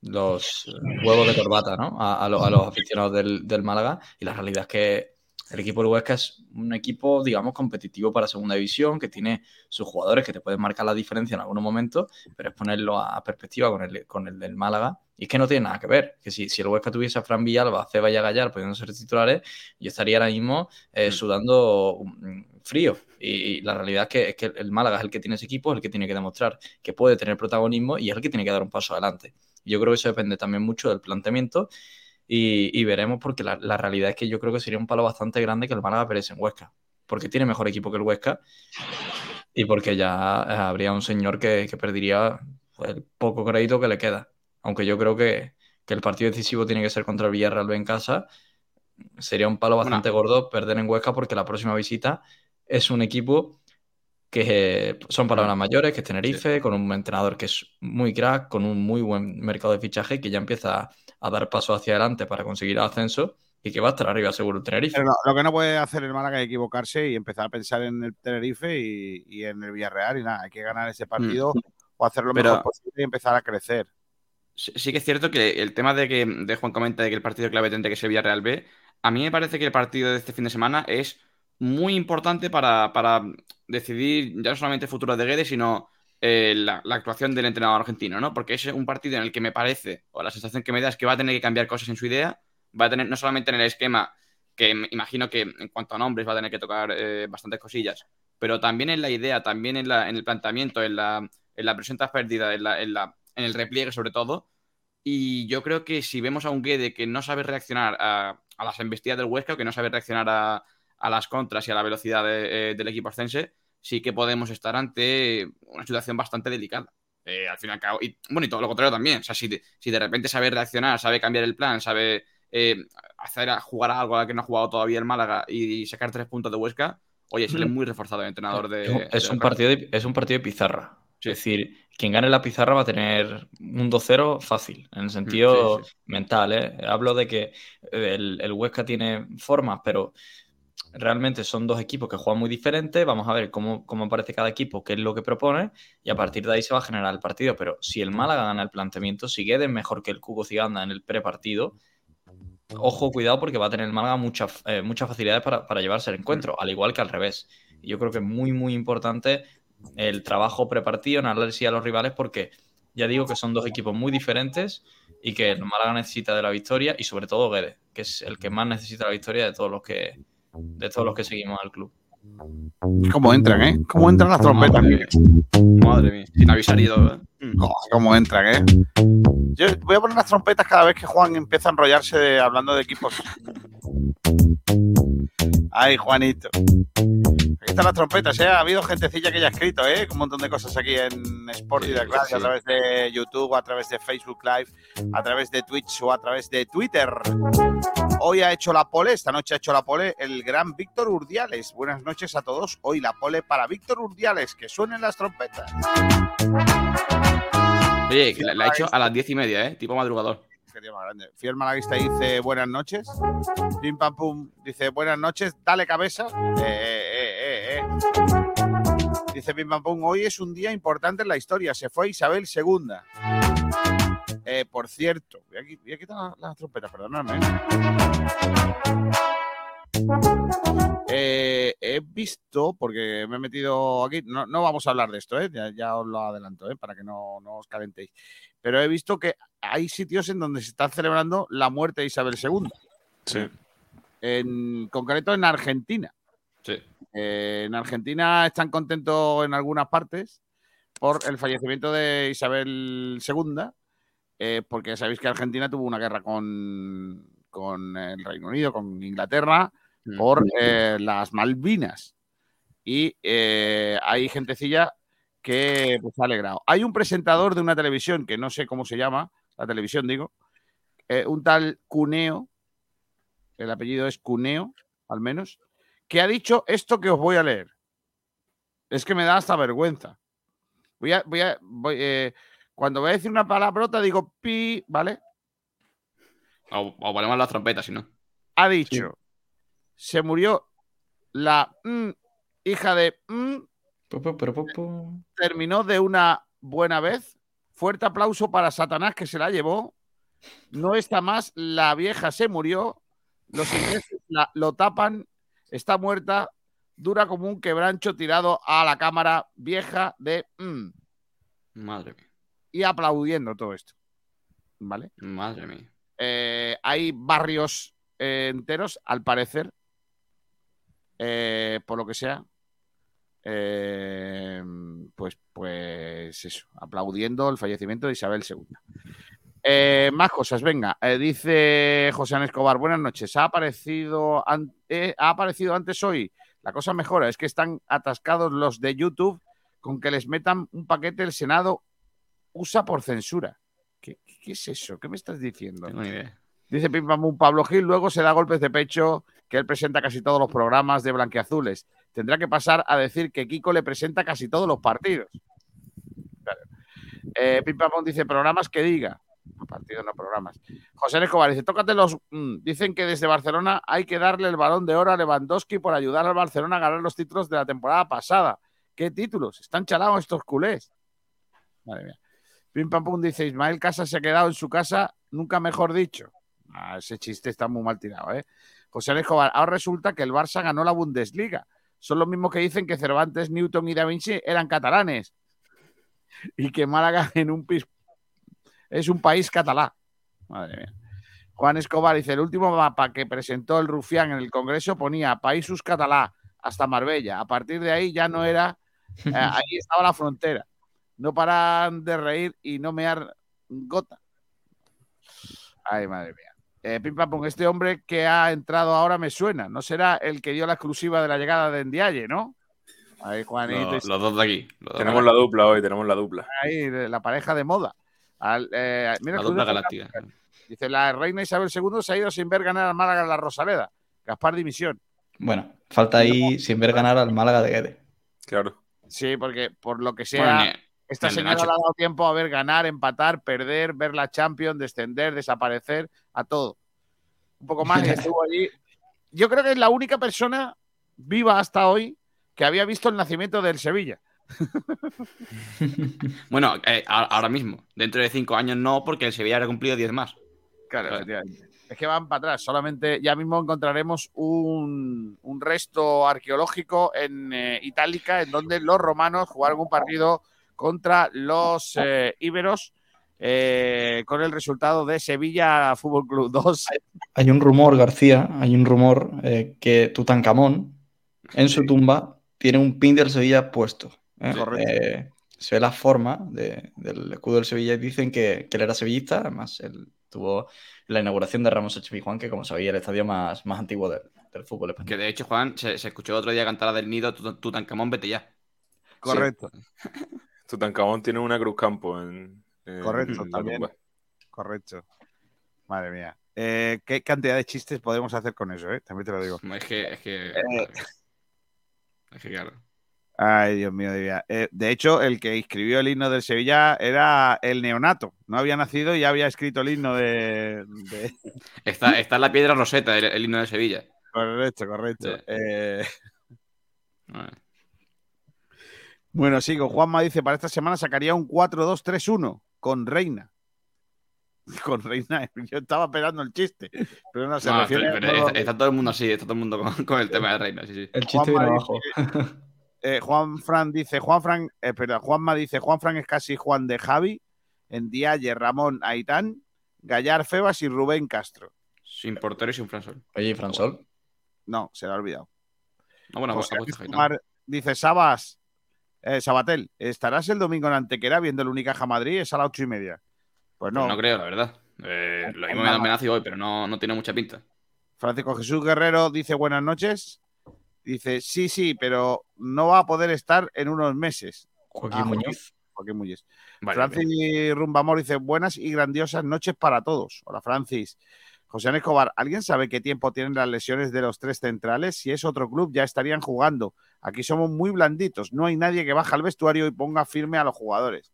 los huevos de corbata ¿no? a, los aficionados del, del Málaga. Y la realidad es que el equipo del Huesca es un equipo, digamos, competitivo para segunda división, que tiene sus jugadores que te pueden marcar la diferencia en algunos momentos, pero es ponerlo a perspectiva con el, con el del Málaga. Y es que no tiene nada que ver. Que si, si el Huesca tuviese a Fran Villalba, a Ceba y a Gallar pudiendo ser titulares, yo estaría ahora mismo eh, mm. sudando mm, frío. Y, la realidad es que, es que el Málaga es el que tiene ese equipo, es el que tiene que demostrar que puede tener protagonismo y es el que tiene que dar un paso adelante. yo creo que eso depende también mucho del planteamiento y, veremos porque la, realidad es que yo creo que sería un palo bastante grande que el Málaga perece en Huesca, porque tiene mejor equipo que el Huesca y porque ya eh, habría un señor que, perdería el poco crédito que le queda. Aunque yo creo que, el partido decisivo tiene que ser contra el Villarreal en casa, sería un palo bastante gordo perder en Huesca porque la próxima visita es un equipo que son palabras mayores, que es Tenerife, con un entrenador que es muy crack, con un muy buen mercado de fichaje que ya empieza a dar paso hacia adelante para conseguir el ascenso y que va a estar arriba seguro el Tenerife. lo que no puede hacer el Málaga es equivocarse y empezar a pensar en el Tenerife y, en el Villarreal y nada, hay que ganar ese partido mm. o hacer lo mejor posible y empezar a crecer. Sí, que es cierto que el tema de que de Juan comenta de que el partido clave tendría que ser Villarreal B, a mí me parece que el partido de este fin de semana es muy importante para, decidir ya no solamente el futuro de Guedes, sino eh, la, actuación del entrenador argentino, ¿no? Porque es un partido en el que me parece, o la sensación que me da es que va a tener que cambiar cosas en su idea, va a tener no solamente en el esquema, que imagino que en cuanto a nombres va a tener que tocar eh, bastantes cosillas, pero también en la idea, también en, la, en el planteamiento, en la, en la presión tras pérdida, en, la, en, la, en el repliegue sobre todo. Y yo creo que si vemos a un Guede que no sabe reaccionar a, a las embestidas del Huesca, o que no sabe reaccionar a, a las contras y a la velocidad eh, del equipo ascense, sí que podemos estar ante una situación bastante delicada. Eh, al fin y al cabo, y bueno, y todo lo contrario también. O sea, si de, si de repente sabe reaccionar, sabe cambiar el plan, sabe eh, hacer jugar algo a la que no ha jugado todavía el Málaga y, sacar tres puntos de Huesca, oye, es muy reforzado el entrenador de. Es, un, partido de, es un partido de pizarra. Es decir, quien gane la pizarra va a tener un 2-0 fácil, en el sentido mental. ¿eh? Hablo de que el, el Huesca tiene formas, pero realmente son dos equipos que juegan muy diferentes. Vamos a ver cómo, cómo aparece cada equipo, qué es lo que propone, y a partir de ahí se va a generar el partido. Pero si el Málaga gana el planteamiento, si Guedes mejor que el Cubo Ciganda en el prepartido, ojo, cuidado, porque va a tener el Málaga muchas, eh, muchas facilidades para, para, llevarse el encuentro, al igual que al revés. yo creo que es muy, muy importante el trabajo prepartido, en a los rivales, porque ya digo que son dos equipos muy diferentes y que el Málaga necesita de la victoria y sobre todo Guedes, que es el que más necesita la victoria de todos los que, de todos los que seguimos al club. ¿Cómo entran, eh? ¿Cómo entran las trompetas? Madre mía, sin avisar y todo. ¿eh? ¿Cómo entran, eh? Yo voy a poner las trompetas cada vez que Juan empieza a enrollarse hablando de equipos. Ay, Juanito. Aquí están las trompetas, ¿eh? Ha habido gentecilla que ya ha escrito, ¿eh? Un montón de cosas aquí en Sport y de clase, a través de YouTube, a través de Facebook Live, a través de Twitch o a través de Twitter. Hoy ha hecho la pole, esta noche ha hecho la pole el gran Víctor Urdiales. Buenas noches a todos. Hoy la pole para Víctor Urdiales. Que suenen las trompetas. Oye, la, ha hecho a las diez y media, ¿eh? Tipo madrugador. Fiel Malaguista dice buenas noches. Pim pam pum dice buenas noches, dale cabeza. Eh, eh, eh, dice Pim pam pum, hoy es un día importante en la historia. Se fue Isabel II. Eh, por cierto, voy a, voy a quitar las trompetas, perdonadme. Eh, he visto, porque me he metido aquí, no, vamos a hablar de esto, ¿eh? ya, os lo adelanto, ¿eh? para que no, no, os calentéis, pero he visto que hay sitios en donde se está celebrando la muerte de Isabel II. Sí. En concreto en Argentina. Sí. en Argentina están contentos en algunas partes por el fallecimiento de Isabel II eh, porque sabéis que Argentina tuvo una guerra con, el Reino Unido, con Inglaterra, mm. por eh, las Malvinas. Y eh, hay gentecilla que pues, ha alegrado. Hay un presentador de una televisión, que no sé cómo se llama, la televisión digo, un tal Cuneo, el apellido es Cuneo, al menos, que ha dicho esto que os voy a leer. Es que me da hasta vergüenza. Voy a, voy a, cuando voy a decir una palabrota, digo pi, ¿vale? O, ponemos las trompetas, si no. Ha dicho, se murió la mm, hija de... Mm, terminó de una buena vez. Fuerte aplauso para Satanás que se la llevó. No está más, la vieja se murió. Los ingleses lo tapan, está muerta, dura como un quebrancho tirado a la cámara vieja de... Mm. Madre mía y aplaudiendo todo esto. ¿Vale? Madre mía. Eh, hay barrios eh, enteros, al parecer, eh, por lo que sea, pues, pues eso, aplaudiendo el fallecimiento de Isabel II. Más cosas, venga. Dice José Ana Escobar, buenas noches. Ha aparecido, an- ha aparecido antes hoy. La cosa mejora, es que están atascados los de YouTube con que les metan un paquete el Senado usa por censura. ¿Qué, es eso? ¿Qué me estás diciendo? Tengo idea. Dice Pim Pam Pablo Gil luego se da golpes de pecho que él presenta casi todos los programas de Blanqueazules. Tendrá que pasar a decir que Kiko le presenta casi todos los partidos. Claro. Eh, Pim Pam dice programas que diga. Partidos, no programas. José Escobar dice, tócate los... mm, dicen que desde Barcelona hay que darle el balón de oro a Lewandowski por ayudar al Barcelona a ganar los títulos de la temporada pasada. ¿Qué títulos? Están chalados estos culés. Madre mía. Pim Pam Pum dice, Ismael Casa se ha quedado en su casa, nunca mejor dicho. Ah, ese chiste está muy mal tirado, ¿eh? José Escobar, ahora resulta que el Barça ganó la Bundesliga. Son los mismos que dicen que Cervantes, Newton y Da Vinci eran catalanes. Y que Málaga en un pis... es un país catalá. Madre mía. Juan Escobar dice, el último mapa que presentó el Rufián en el Congreso ponía Paísus Catalá hasta Marbella. A partir de ahí ya no era... eh, [laughs] ahí estaba la frontera. No paran de reír y no mear gota. Ay, madre mía. Eh, Pim Pam Pum, este hombre que ha entrado ahora me suena. No será el que dio la exclusiva de la llegada de Ndiaye, ¿no? Ahí, Juanito. Los, los dos de aquí. de Tenemos la dupla hoy, tenemos la dupla. ahí, la pareja de moda. Al- eh, mira, la dupla galáctica. Dice, la reina Isabel II se ha ido sin ver ganar al Málaga en la Rosaleda. Gaspar Dimisión. Bueno, falta ahí sin ver ganar al Málaga de Guede. Claro. Sí, porque por lo que sea, Bueno, esta de señora Nacho. le ha dado tiempo a ver ganar, empatar, perder, ver la Champions, descender, desaparecer, a todo. Un poco más y estuvo allí. Yo creo que es la única persona viva hasta hoy que había visto el nacimiento del Sevilla. [laughs] Bueno, eh, ahora mismo. Dentro de cinco años no, porque el Sevilla ha cumplido 10 más. Claro, Claro. efectivamente. Es que van para atrás. Solamente ya mismo encontraremos un, un resto arqueológico en eh, Itálica, en donde los romanos jugaron un partido contra los eh, íberos eh, con el resultado de Sevilla Fútbol Club 2. Hay un rumor, García, hay un rumor eh, que Tutankamón en su tumba tiene un pin del Sevilla puesto. ¿eh? Correcto. Eh, se ve la forma de- del escudo del Sevilla y dicen que, que él era sevillista. Además, él tuvo la inauguración de Ramos Juan, que como sabía, el estadio más, más antiguo del, del fútbol Que español. de hecho, Juan, se, se escuchó otro día cantar la del nido, Tut- Tutankamón, vete ya. Correcto, [laughs] Tutankamón tiene una cruz campo en, en correcto, también. Correcto. Madre mía. Eh, ¿Qué cantidad de chistes podemos hacer con eso? eh? También te lo digo. [laughs] Es que, es que. Eh. Es que claro. Ay, Dios mío, de vida. Eh, de hecho, el que escribió el himno del Sevilla era el neonato. No había nacido y ya había escrito el himno de. de- [laughs] Está, está en la piedra roseta, el, el himno de Sevilla. Correcto, correcto. Sí. Eh, Vale. Bueno, sigo. Juanma dice: para esta semana sacaría un 4-2-3-1 con Reina. [laughs] Con Reina, yo estaba esperando el chiste, pero no se No, refiere pero- pero no, está, está todo el mundo así, está todo el mundo con, con el tema de Reina, sí, sí. El chiste viene dice- abajo. eh, Juan Fran dice: Juan Fran, eh, perdón, Juanma dice: Juan Fran es casi Juan de Javi, en Dialle, Ramón, Aitán, Gallar, Febas y Rubén Castro. Sin portero y sin Fransol. Oye, ¿y Fransol? No, se lo ha olvidado. No, bueno, José Luis Gaitán. Kumar dice: Sabas, eh, Sabatel, ¿estarás el domingo en Antequera viendo el Unicaja Madrid? Es a las ocho y media. Pues no. No creo, la verdad. Eh, lo mismo me Nada. da amenaza hoy, pero no, no tiene mucha pinta. Francisco Jesús Guerrero dice buenas noches. Dice, sí, sí, pero no va a poder estar en unos meses. Joaquín Ah, Muñoz. Joaquín Muñiz. Vale, Francis Rumbamor dice buenas y grandiosas noches para todos. Hola, Francis. José Ángel Escobar, ¿alguien sabe qué tiempo tienen las lesiones de los tres centrales? Si es otro club, ya estarían jugando. Aquí somos muy blanditos. No hay nadie que baje al vestuario y ponga firme a los jugadores.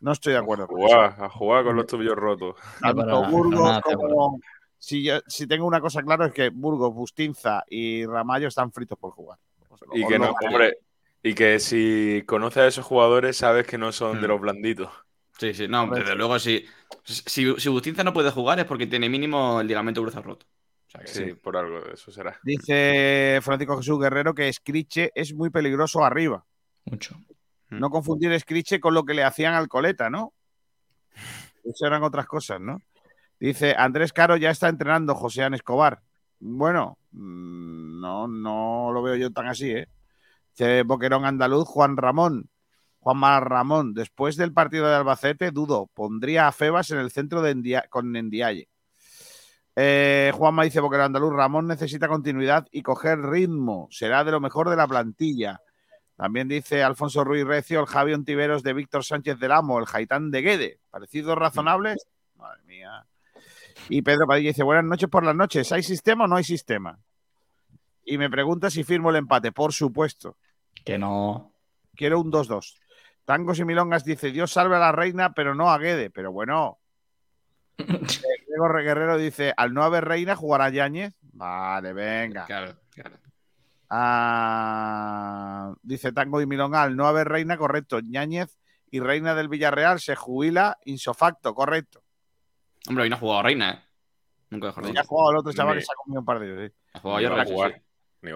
No estoy de acuerdo A con eso. jugar, a jugar con los tobillos rotos. [laughs] Tanto Burgos como. Si, yo- si tengo una cosa clara es que Burgos, Bustinza y Ramallo están fritos por jugar. Y que no, hombre, y que si conoces a esos jugadores sabes que no son de Hmm. los blanditos. Sí, sí, no, desde luego, si, si, si Bustinza no puede jugar es porque tiene mínimo el ligamento cruzado roto. O sea que Sí, por algo, eso será. Dice Francisco Jesús Guerrero que Scriche es muy peligroso arriba. Mucho. Mm. No confundir Scriche con lo que le hacían al coleta, ¿no? [laughs] Eso eran otras cosas, ¿no? Dice Andrés Caro ya está entrenando José An Escobar. Bueno, mm, no, no lo veo yo tan así, ¿eh? Dice Boquerón Andaluz, Juan Ramón. Juan Ramón, después del partido de Albacete, dudo, pondría a Febas en el centro de con Ndiaye. Eh, Juanma dice, porque el andaluz Ramón necesita continuidad y coger ritmo. Será de lo mejor de la plantilla. También dice Alfonso Ruiz Recio, el Javi Ontiveros de Víctor Sánchez del Amo, el Jaitán de Guede. ¿Parecidos razonables? Madre mía. Y Pedro Padilla dice, buenas noches por las noches. ¿Hay sistema o no hay sistema? Y me pregunta si firmo el empate. Por supuesto. Que no. Quiero un 2-2. Tangos y Milongas dice, Dios salve a la reina, pero no a Guede. Pero bueno. [laughs] Diego Guerrero dice, al no haber reina, jugará Yáñez. Vale, venga. Claro, claro. Ah, dice Tango y Milonga, al no haber reina, correcto. Ñáñez y reina del Villarreal se jubila insofacto, correcto. Hombre, hoy no ha jugado reina, ¿eh? Nunca mejor Ya ha jugado el otro chaval que se ha comido un partido, sí. Ha jugado yo a jugar.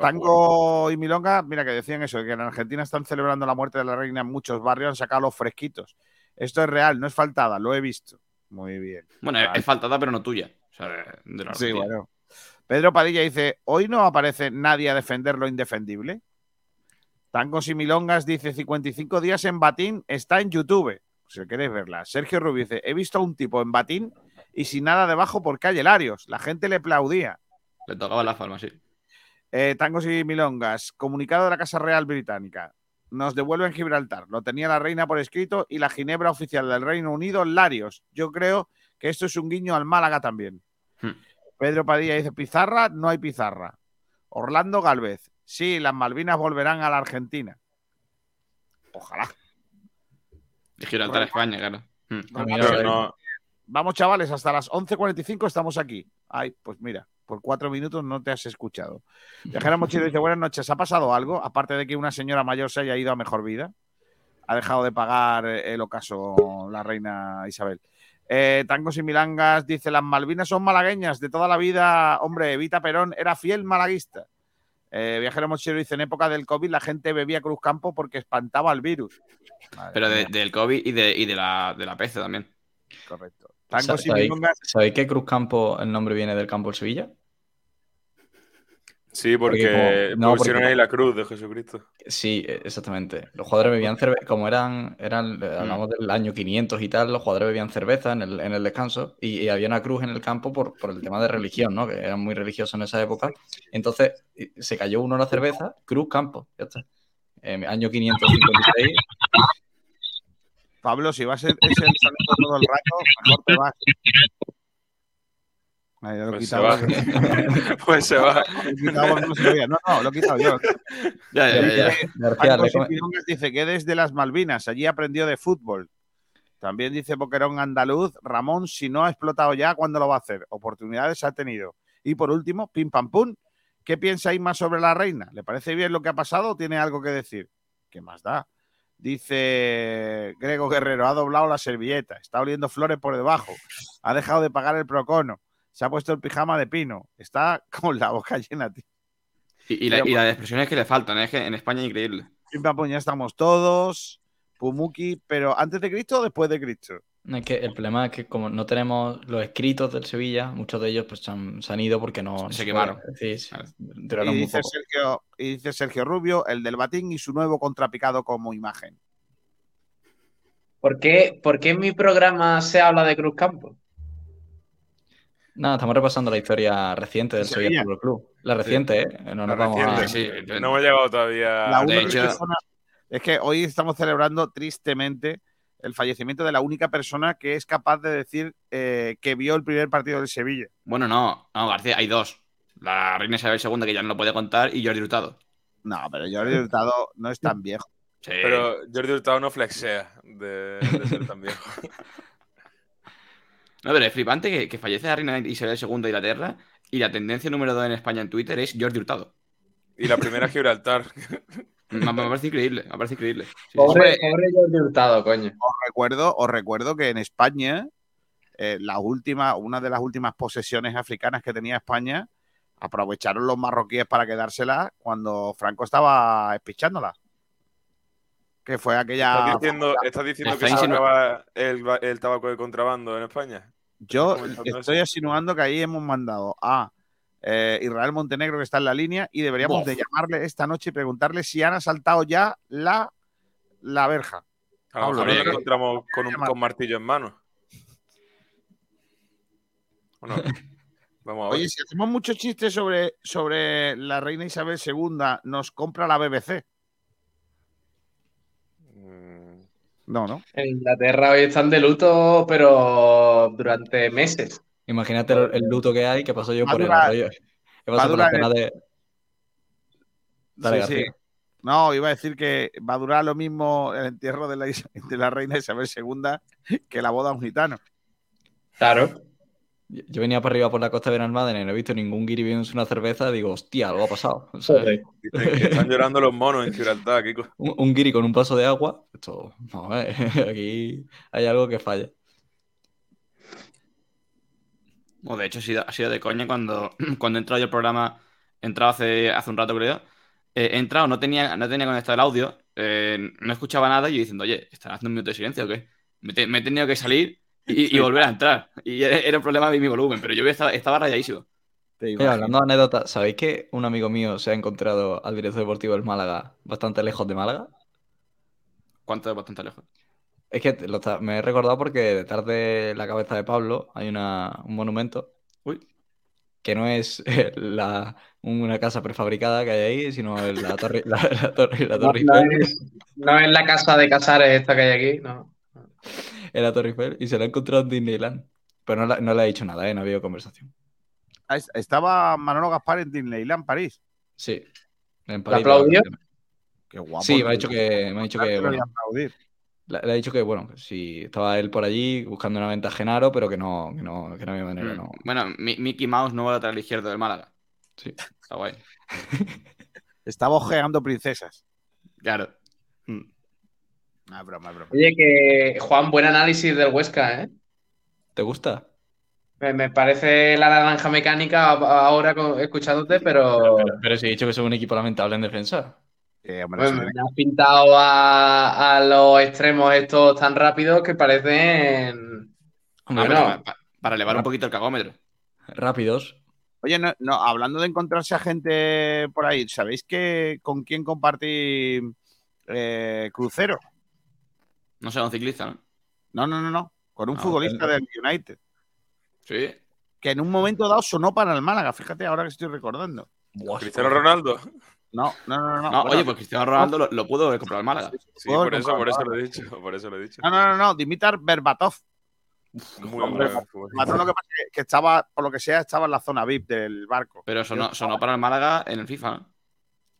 Tango y Milonga, mira que decían eso, que en Argentina están celebrando la muerte de la reina en muchos barrios, han sacado los fresquitos. Esto es real, no es faltada, lo he visto. Muy bien. Bueno, es faltada, pero no tuya. O sea, de la sí, bueno. Pedro Padilla dice: Hoy no aparece nadie a defender lo indefendible. Tangos y Milongas dice: 55 días en Batín está en YouTube. Si queréis verla. Sergio Rubio dice: He visto a un tipo en Batín y sin nada debajo por calle Larios. La gente le aplaudía. Le tocaba la forma, sí. Eh, tangos y Milongas. Comunicado de la Casa Real Británica. Nos devuelven Gibraltar. Lo tenía la reina por escrito y la Ginebra oficial del Reino Unido, Larios. Yo creo que esto es un guiño al Málaga también. Hmm. Pedro Padilla dice: Pizarra, no hay pizarra. Orlando Galvez. Sí, las Malvinas volverán a la Argentina. Ojalá. Y Gibraltar, España, claro. Hmm. Vamos, chavales, hasta las 11.45 estamos aquí. Ay, pues mira por cuatro minutos no te has escuchado. [laughs] Viajera Mochilo dice, buenas noches, ¿ha pasado algo? Aparte de que una señora mayor se haya ido a mejor vida. Ha dejado de pagar el ocaso la reina Isabel. Eh, Tangos y Milangas dice, las Malvinas son malagueñas de toda la vida. Hombre, Evita Perón era fiel malaguista. Eh, Viajero Mochilo dice, en época del COVID la gente bebía Cruz Campo porque espantaba al virus. Pero del COVID y de, y de la, de la peste también. Correcto. ¿Sabéis que Cruz Campo, el nombre viene del campo del Sevilla? Sí, porque, pusieron ahí la cruz de Jesucristo. Sí, e, exactamente. Los jugadores bebían cerveza, como eran, eran eh, mm. hablamos del año 500 y tal, los jugadores bebían cerveza en el, en el descanso y, había una cruz en el campo por, por, el tema de religión, ¿no? Que eran muy religiosos en esa época. Entonces se cayó uno la cerveza, cruz campo, ya está. año 556. Pablo, si vas a ser ese el saludo todo el rato, mejor te vas. Lo pues, se va. [laughs] pues se va. [laughs] no, no, lo he quitado yo. ya, ya, ya. dice que desde las Malvinas, allí aprendió de fútbol. También dice Boquerón Andaluz, Ramón, si no ha explotado ya, ¿cuándo lo va a hacer? Oportunidades ha tenido. Y por último, pim pam pum, ¿qué piensa más sobre la reina? ¿Le parece bien lo que ha pasado o tiene algo que decir? ¿Qué más da? Dice Grego Guerrero, ha doblado la servilleta, está oliendo flores por debajo, ha dejado de pagar el procono, se ha puesto el pijama de pino, está [laughs] con la boca llena, tío. Y, las expresiones que le faltan, es que en España es increíble. ya estamos todos, Pumuki, pero ¿antes de Cristo o después de Cristo? Es que el problema es que como no tenemos los escritos del Sevilla, muchos de ellos pues se han, ido porque no se, quemaron. y, dice Sergio, y dice Sergio Rubio, el del batín y su nuevo contrapicado como imagen. ¿Por qué, ¿Por qué en mi programa se habla de Cruz Campo? Nada, estamos repasando la historia reciente del Sevilla Fútbol Club. La reciente, ¿eh? No nos vamos a... sí, no hemos llegado todavía. La de hecho... Es que hoy estamos celebrando tristemente el fallecimiento de la única persona que es capaz de decir eh, que vio el primer partido del Sevilla. Bueno, no, no, García, hay dos. La Reina Isabel II, que ya no lo puede contar, y Jordi Hurtado. No, pero Jordi Hurtado no es tan viejo. Pero Jordi Hurtado no flexea de ser tan viejo. [laughs] No, pero es flipante que, fallece la reina Isabel II de Inglaterra y la tendencia número 2 en España en Twitter es Jordi Hurtado. Y la primera Gibraltar. [laughs] me, parece increíble, me parece increíble. pobre, Jordi Hurtado, coño. Os recuerdo, os recuerdo que en España, eh, la última, una de las últimas posesiones africanas que tenía España, aprovecharon los marroquíes para quedárselas cuando Franco estaba espichándolas que fue aquella. ¿Estás diciendo, que se acaba el, el, tabaco de contrabando en España? Yo estoy insinuando que ahí hemos mandado a eh, Israel Montenegro, que está en la línea, y deberíamos de llamarle esta noche y preguntarle si han asaltado ya la, la verja. A lo mejor nos encontramos con un con martillo en mano. ¿O no? [laughs] Vamos a ver. Oye, si hacemos muchos chistes sobre, sobre la reina Isabel II, ¿nos compra la BBC? Mm, No, ¿no? En Inglaterra hoy están de luto, pero durante meses. Imagínate el, el luto que hay que pasó yo a por el rollo. ¿Qué va a pasó por la durar cena de. Dale, Sí, sí. No, iba a decir que va a durar lo mismo el entierro de la, de la reina Isabel II que la boda de un gitano. Claro. Yo venía para arriba por la costa de Benalmádena y no he visto ningún guiri bebiéndose una cerveza. Digo, hostia, algo ha pasado. Están llorando los monos en Gibraltar, Kiko. [laughs] un, un guiri con un vaso de agua. Esto, vamos a ver, [laughs] aquí hay algo que falla. O de hecho, ha sido, ha sido de coña cuando, [clears throat] cuando he entrado yo al programa, he entrado hace, hace un rato, creo. eh, he entrado, no tenía, no tenía conectado el audio, eh, no escuchaba nada y yo diciendo, oye, ¿están haciendo un minuto de silencio o qué? Me, te- me he tenido que salir y, y volver a entrar. Y era un problema de mi volumen, pero yo estaba, estaba rayadísimo. Hablando de anécdotas, ¿sabéis que un amigo mío se ha encontrado al director deportivo del Málaga bastante lejos de Málaga? ¿Cuánto es bastante lejos? Es que lo está- me he recordado porque detrás de la cabeza de Pablo hay una, un monumento Uy, que no es eh, la, una casa prefabricada que hay ahí, sino la torre, la, la torre, la torre no Eiffel. es, no es la casa de Casares esta que hay aquí, no. [laughs] en la Torre Eiffel y se la ha encontrado en Disneyland. Pero no, la- no le ha dicho nada, ¿eh? no ha habido conversación. Ah, es- Estaba Manolo Gaspar en Disneyland, París. Sí. En ¿Le París, aplaudió? Qué guapo. Sí, me ¿no? ha dicho que, me ha dicho que, que lo voy a bueno, aplaudir. le, le ha dicho que, bueno, si estaba él por allí buscando una venta a Genaro, pero que no, que no, que no había manera, mm, no. Bueno, Mi- Mickey Mouse, nuevo lateral izquierdo del Málaga. Sí. Está guay. [laughs] Estaba ojeando princesas. Claro. No, es broma, es broma. Oye, que Juan, buen análisis del Huesca, ¿eh? ¿Te gusta? Me, me parece la naranja mecánica a- ahora escuchándote, pero Pero, pero si he dicho que son un equipo lamentable en defensa. Eh, hombre, bueno, sí, me has pintado a, a los extremos estos tan rápidos que parecen... Hombre, Bueno. Pa- pa- para elevar un poquito el cagómetro. rápidos. Oye, no, no, hablando de encontrarse a gente por ahí, ¿sabéis que con quién compartí eh, crucero? No sé, un ciclista, ¿no? No, no, no, no. Con un Ah, futbolista del United. Sí. Que en un momento dado sonó para el Málaga. Fíjate ahora que estoy recordando. Cristiano Ronaldo. No, no, no, no. No, Bueno, oye, pues Cristiano Ronaldo lo, lo pudo haber comprado el Málaga. Sí, por eso, por eso lo he dicho. Por eso lo he dicho. No, no, no, no. Dimitar Berbatov. Muy hombre, lo que pasa que, que estaba, por lo que sea, estaba en la zona VIP del barco. Pero sonó, sonó para el Málaga en el FIFA, ¿no?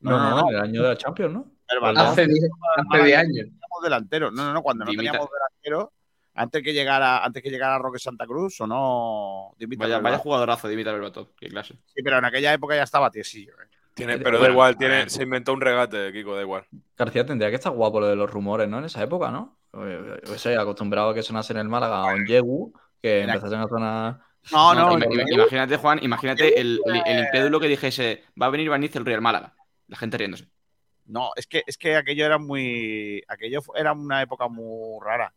No, No, no, no, no. en el año de la Champions, ¿no? Berbatov. Hace 10 hace 10 años. Teníamos delantero. No, no, no, cuando no teníamos delantero, antes que llegara, antes que llegara Roque Santa Cruz, o no Vaya, jugadorazo Dimitar Berbatov. Qué clase. Sí, pero en aquella época ya estaba tiesillo. ¿eh? Tiene, Eh, pero da igual, a tiene, se inventó un regate, Kiko, da igual. García tendría que estar guapo lo de los rumores, ¿no? En esa época, ¿no? Yo sé, acostumbrado a que sonase en el Málaga o en Yegu, que empezase en la zona. No, no, no, ima- imagínate, Juan, imagínate el, el, el incrédulo que dijese, va a venir Van Nistelrooy al Málaga. La gente riéndose. No, es que, es que aquello era muy. Aquello era una época muy rara.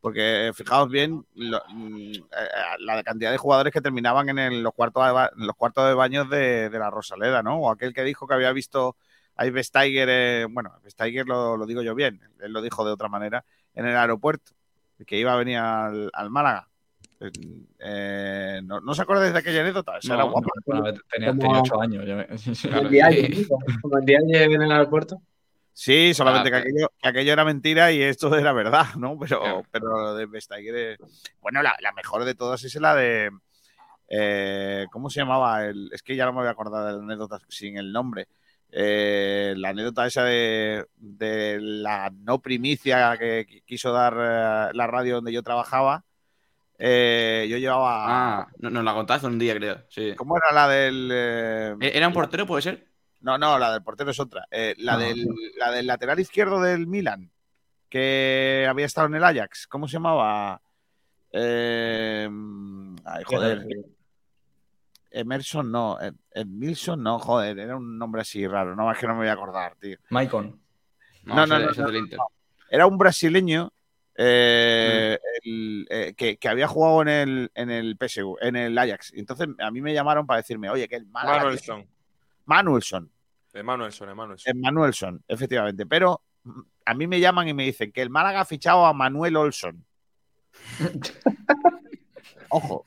Porque eh, fijaos bien mm, eh, la cantidad de jugadores que terminaban en, el- los, cuartos de, los cuartos de baños de, la Rosaleda, ¿no? O aquel que dijo que había visto a Ives Tiger, eh, bueno, Ives Tiger lo, lo digo yo bien, él lo dijo de otra manera, en el aeropuerto, que iba a venir al Málaga. Eh, ¿no, ¿No os acordáis de aquella anécdota? Esa No, era no. guapa. Tenía, tenía ocho años. yo me- [laughs] Claro. El [laughs] como el diario en el aeropuerto. Sí, solamente Ah, que, aquello, que aquello era mentira y esto era verdad, ¿no? Pero, Claro. pero lo de Vestager es- Bueno, la, la mejor de todas es la de. eh, ¿Cómo se llamaba? El, es que ya no me voy a acordar de la anécdota sin el nombre. Eh, la anécdota esa de, de la no primicia que qui- quiso dar eh, la radio donde yo trabajaba. Eh, yo llevaba. Ah, no- nos la contaste un día, creo. Sí. ¿Cómo era la del. eh, ¿E- ¿Era un portero, puede ser? no, no, la del portero es otra. Eh, la, Ah, del, la del lateral izquierdo del Milan, que había estado en el Ajax. ¿Cómo se llamaba? Eh, ay, joder. Emerson no. Ed- Edmilson no, joder. Era un nombre así raro. No, es que no me voy a acordar, tío. Maicon. No, No, no, no. Era un brasileño eh, el- eh, que, que había jugado en el, en el PSU, en el Ajax. Y entonces a mí me llamaron para decirme, oye, que el Málaga- Manuelson. Manuelson. Emanuelson, Emanuelson. Manuelson, efectivamente. Pero a mí me llaman y me dicen que el Málaga ha fichado a Manuel Olson. [laughs] Ojo,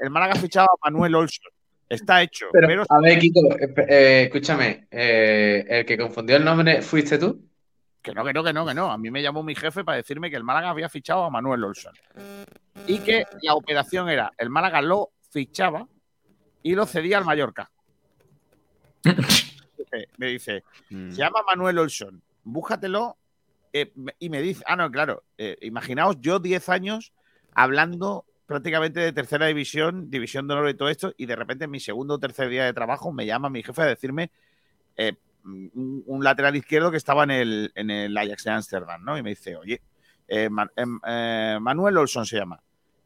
el Málaga ha fichado a Manuel Olson. Está hecho. Pero, pero- a ver, Kiko, eh, escúchame. eh, el que confundió el nombre fuiste tú. Que no, que no, que no, que no. A mí me llamó mi jefe para decirme que el Málaga había fichado a Manuel Olson. Y que la operación era, el Málaga lo fichaba y lo cedía al Mallorca. Me dice, Mm. se llama Manuel Olson, búscatelo. eh, y me dice, ah, no, claro, eh, imaginaos yo 10 años hablando prácticamente de tercera división, división de honor y todo esto, y de repente en mi segundo o tercer día de trabajo me llama mi jefe a decirme eh, un, un lateral izquierdo que estaba en el, en el Ajax de Ámsterdam, ¿no? Y me dice, oye, eh, Man- em, eh, Manuel Olson se llama.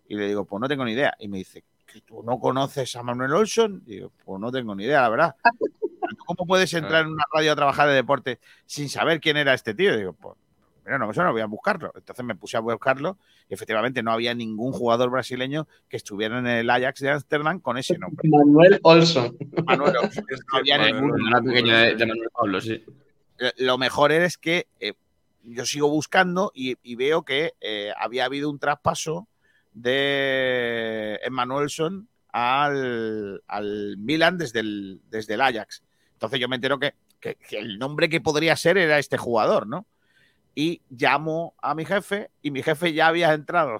Y le digo, pues no tengo ni idea. Y me dice, ¿que tú no conoces a Manuel Olson? Digo, pues no tengo ni idea, la verdad. ¿Tú [laughs] ¿Cómo puedes entrar en una radio a trabajar de deporte sin saber quién era este tío? Digo, pues mira, no me suena, voy a buscarlo. Entonces me puse a buscarlo y efectivamente no había ningún jugador brasileño que estuviera en el Ajax de Ámsterdam con ese nombre. [laughs] Manuel Olson. Manuel Olson. [laughs] No había Manuel. Una pequeña de, de Manuel Pablo, sí. Lo mejor es que eh, yo sigo buscando y, y veo que eh, había habido un traspaso de Emmanuelson al, al Milan desde el, desde el Ajax. Entonces yo me entero que, que- que el nombre que podría ser era este jugador, ¿no? Y llamo a mi jefe y mi jefe ya había entrado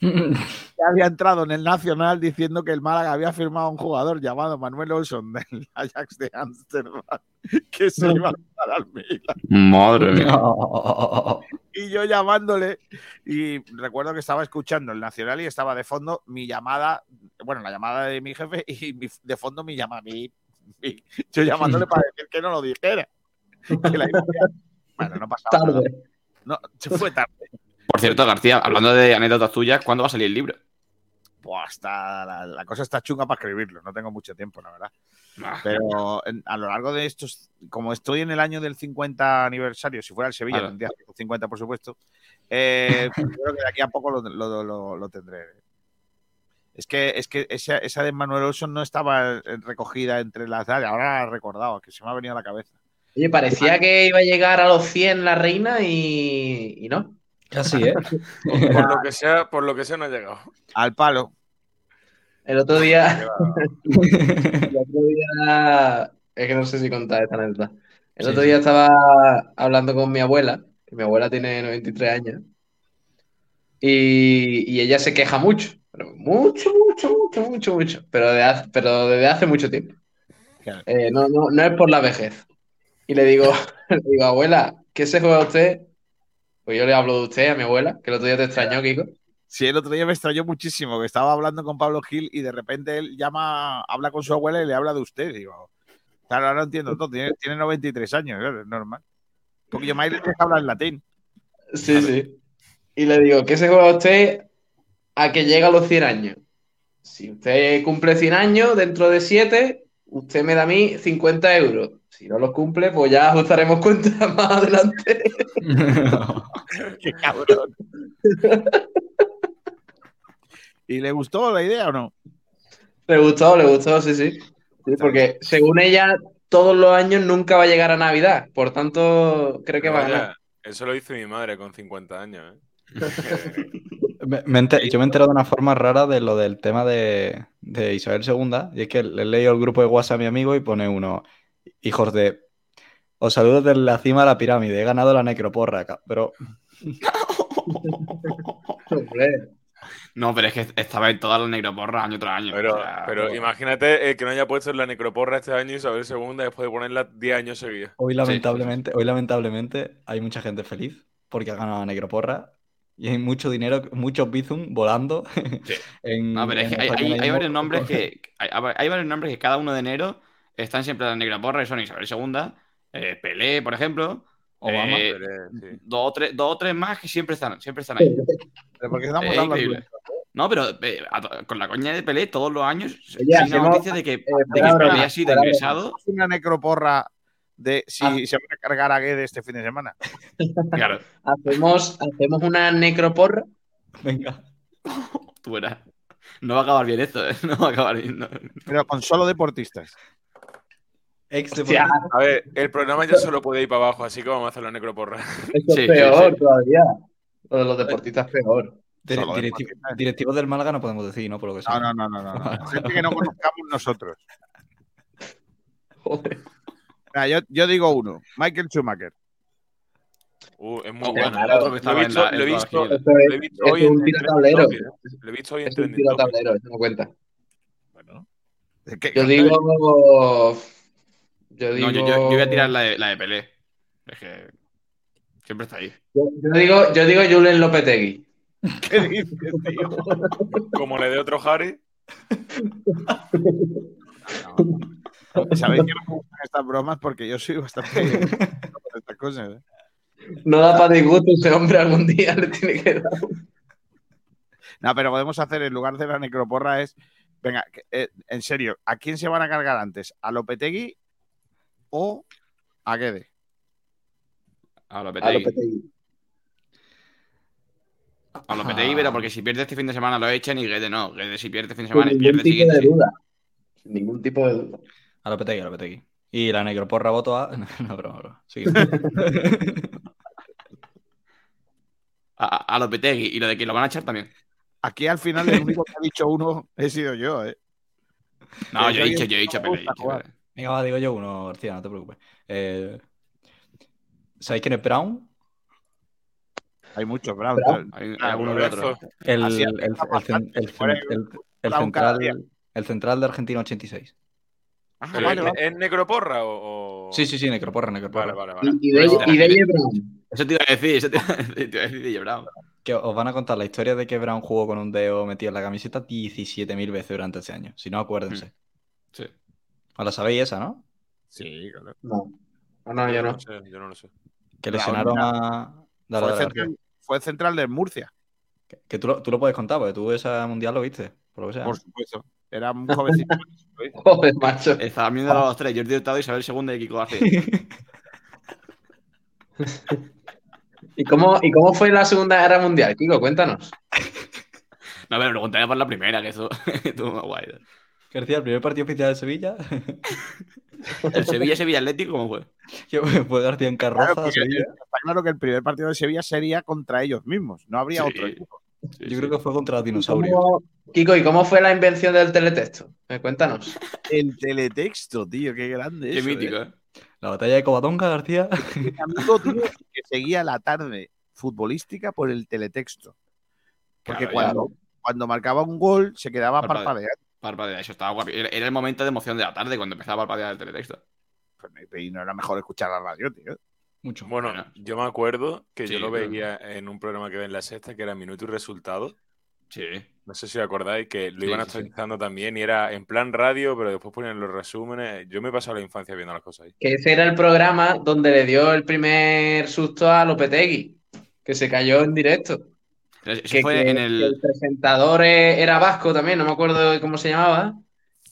[laughs] ya había entrado en el Nacional diciendo que el Málaga había firmado a un jugador llamado Manuel Olson del [laughs] Ajax de Ámsterdam que se iba a dar al Milan. Madre mía. Y yo llamándole y recuerdo que estaba escuchando el Nacional y estaba de fondo mi llamada, bueno, la llamada de mi jefe y mi- de fondo mi llamada, mi, mi- yo llamándole para decir que no lo dijera. Que la bueno, no pasaba nada. Tarde. No, se fue tarde. Por cierto, García, hablando de anécdotas tuyas, ¿cuándo va a salir el libro? Buah, está, la, la cosa está chunga para escribirlo, no tengo mucho tiempo, la verdad. Ah, Pero en- a lo largo de estos, como estoy en el año del 50 aniversario, si fuera el Sevilla, Claro. tendría 50, por supuesto. eh, [laughs] creo que de aquí a poco lo, lo- lo- lo tendré. Es que, es que esa, esa de Manuel Olson no estaba eh, recogida entre las. Ahora la he recordado, que se me ha venido a la cabeza. Oye, parecía que iba a llegar a los 100 la reina y, y no. Casi, ¿eh? [laughs] Por lo que sea, por lo que sea no ha llegado. Al palo. El otro día, [laughs] el otro día, es que no sé si contar esta anécdota. El Sí, otro sí. día estaba hablando con mi abuela, que mi abuela tiene 93 años, y, y ella se queja mucho, pero mucho, mucho, mucho, mucho, mucho, pero, de hace- pero desde hace mucho tiempo. Claro. Eh, no, no, no es por la vejez. Y le digo, [laughs] le digo, abuela, ¿qué se juega usted? Pues yo le hablo de usted a mi abuela, que el otro día te extrañó, Kiko. Sí, el otro día me extrañó muchísimo que estaba hablando con Pablo Gil y de repente él llama, habla con su abuela y le habla de usted. Digo, claro, ahora entiendo todo. Tiene, tiene 93 años, claro, es normal. Porque yo me que habla en latín. Sí, sí. Y le digo, ¿qué se juega usted a que llega a los 100 años? Si usted cumple 100 años, dentro de 7, usted me da a mí 50 euros. Si no los cumple, pues ya ajustaremos [laughs] cuentas más adelante. [laughs] Qué cabrón. ¿Y le gustó la idea o no? Le gustó, le gustó, sí, sí. Sí, porque según ella, todos los años nunca va a llegar a Navidad. Por tanto, creo que va a ganar. eso lo dice mi madre con 50 años. ¿eh? [laughs] Me- me enter- yo me he enterado de una forma rara de lo del tema de, de Isabel II, y es que le he leído el grupo de WhatsApp a mi amigo y pone uno, hijos de... Os saludo desde la cima de la pirámide, he ganado la necroporra, acá", pero No, pero es que estaba en todas las necroporras año tras año. Pero, o sea, pero imagínate eh, que no haya puesto en la necroporra este año Isabel II después de ponerla 10 años seguidos. hoy lamentablemente, hoy lamentablemente hay mucha gente feliz porque ha ganado la necroporra y hay mucho dinero, muchos bizum volando. Sí. [laughs] en- No, pero es en que hay, varios nombres que. [laughs] Hay, hay varios nombres que cada uno de enero están siempre en la negra porra y son Isabel II, eh, Pelé, por ejemplo. Obama. eh, sí. dos, o tres, dos o tres más que siempre están, siempre están ahí. ¿Pero por qué estamos Eh, No, pero eh, a con la coña de Pelé todos los años Oye, hay una noticia de que, de que Pelé ha sido ingresado. una necroporra de si Ah. se va a cargar a Guede este fin de semana? [laughs] Claro, hacemos, hacemos una necroporra. Venga. [laughs] tú verás. No va a acabar bien esto, ¿eh? [laughs] No va a acabar bien. no. Pero con solo deportistas. Ex Hostia, deportista. A ver, el programa ya solo puede ir para abajo, así que vamos a hacerlo necroporra. eso Sí, es peor sí. todavía. Lo de los deportistas peor. Dire- Solo directivo- directivos del Málaga no podemos decir, ¿no? Por lo que sea. No, no, no, no, no, no. Gente que no conozcamos nosotros. Joder. Mira, yo, yo digo uno, Michael Schumacher. Uh, es muy Oh, bueno. otro que Lo he en visto, la- lo he visto, lo he hoy es en. Topic. Lo he visto hoy en Es un Topic. tiratablero, eso no cuenta. Bueno. Es que- Yo digo. Yo digo. No, yo, yo- yo voy a tirar la de, la de Pelé. Es que siempre está ahí. Yo, yo digo, yo digo Julen Lopetegui. [laughs] ¿Qué dices, tío? Como le dé otro Harry. [laughs] No. Sabéis que [laughs] no me gustan estas bromas porque yo soy bastante [laughs] por estas cosas. ¿eh? No da para disgusto ese hombre algún día le tiene que dar. No, pero podemos hacer en lugar de la necroporra es. Venga, eh, en serio, ¿a quién se van a cargar antes? ¿A Lopetegui o a Guede? A A Lopetegui. Lopetegui. A Lopetegui, pero porque si pierde este fin de semana lo echan y Guede no. Guede si pierde este fin de semana y ningún pierde el tipo siguiente. de sí. duda. Sin ningún tipo de duda. A Lopetegui, a Lopetegui. Y la necroporra voto a. [laughs] No, broma, broma. Sí. A, a- Lopetegui. Y lo de que lo van a echar también. Aquí al final el único que ha dicho uno he sido yo, ¿eh? No, Que yo he dicho, el yo he dicho gusta he dicho. Venga, va, digo yo uno, García, no te preocupes. Eh, ¿Sabéis quién es Brown? Hay muchos, Brown. Brown. Hay, hay Ah, alguno que otro. El, el, el, el central, el central de Argentina 86. Ah, Pero vale, ¿es- vale. ¿Es necroporra o...? o- Sí, sí, sí, necroporra, necroporra. Vale, vale, vale. Y, de, y de J. Brown. Eso te iba a decir, eso te iba a decir, te iba a decir DJ Brown. Que os van a contar la historia de que Brown jugó con un dedo metido en la camiseta 17.000 veces durante ese año. Si no, acuérdense. Sí. ¿Os la sabéis esa, no? Sí, claro. No. No, no, yo no. lo sé, yo no lo sé. Que lesionaron a... Dale, Fue, dale, central, fue central de Murcia, Que, que tú, lo, tú lo puedes contar, porque tú esa mundial lo viste, por lo que sea. por supuesto. Era un jovencito. [laughs] Joder, macho. Estaba viendo a los tres, Jordi Hurtado, Isabel II y Kiko García. [laughs] ¿Y cómo, ¿Y cómo fue la Segunda Guerra Mundial, Kiko? Cuéntanos. [laughs] No, pero preguntaré por la primera, que eso [laughs] estuvo más guay. García, el primer partido oficial de Sevilla, El Sevilla-Sevilla Atlético, ¿cómo fue? que fue García en carroza Claro, a porque Sevilla. está claro que el primer partido de Sevilla sería contra ellos mismos. No habría Sí. otro equipo. Sí, Yo sí. creo que fue contra los ¿Y dinosaurios. Kiko, ¿y cómo fue la invención del teletexto? Eh, cuéntanos. El teletexto, tío, qué grande Qué eso, mítico, ¿eh? ¿eh? La batalla de Covadonga, García. Mi amigo, tío, que seguía la tarde futbolística por el teletexto. Porque Claro, cuando, cuando marcaba un gol se quedaba Parpadea. parpadeando. Parpadea, eso estaba guapo. Era era el momento de emoción de la tarde cuando empezaba a parpadear el teletexto. Y no era mejor escuchar la radio, tío. Mucho. Bueno, yo me acuerdo que Sí, yo lo pero- veía en un programa que ve en la sexta, que era Minuto y Resultado. Sí. No sé si os acordáis que lo Sí, iban sí, sí. actualizando también y era en plan radio, pero después ponían los resúmenes. Yo me he pasado la infancia viendo las cosas ahí. Que ese era el programa donde le dio el primer susto a Lopetegui, que se cayó en directo. Eso Que, fue que- en que el. el presentador e- era vasco también, no me acuerdo de cómo se llamaba.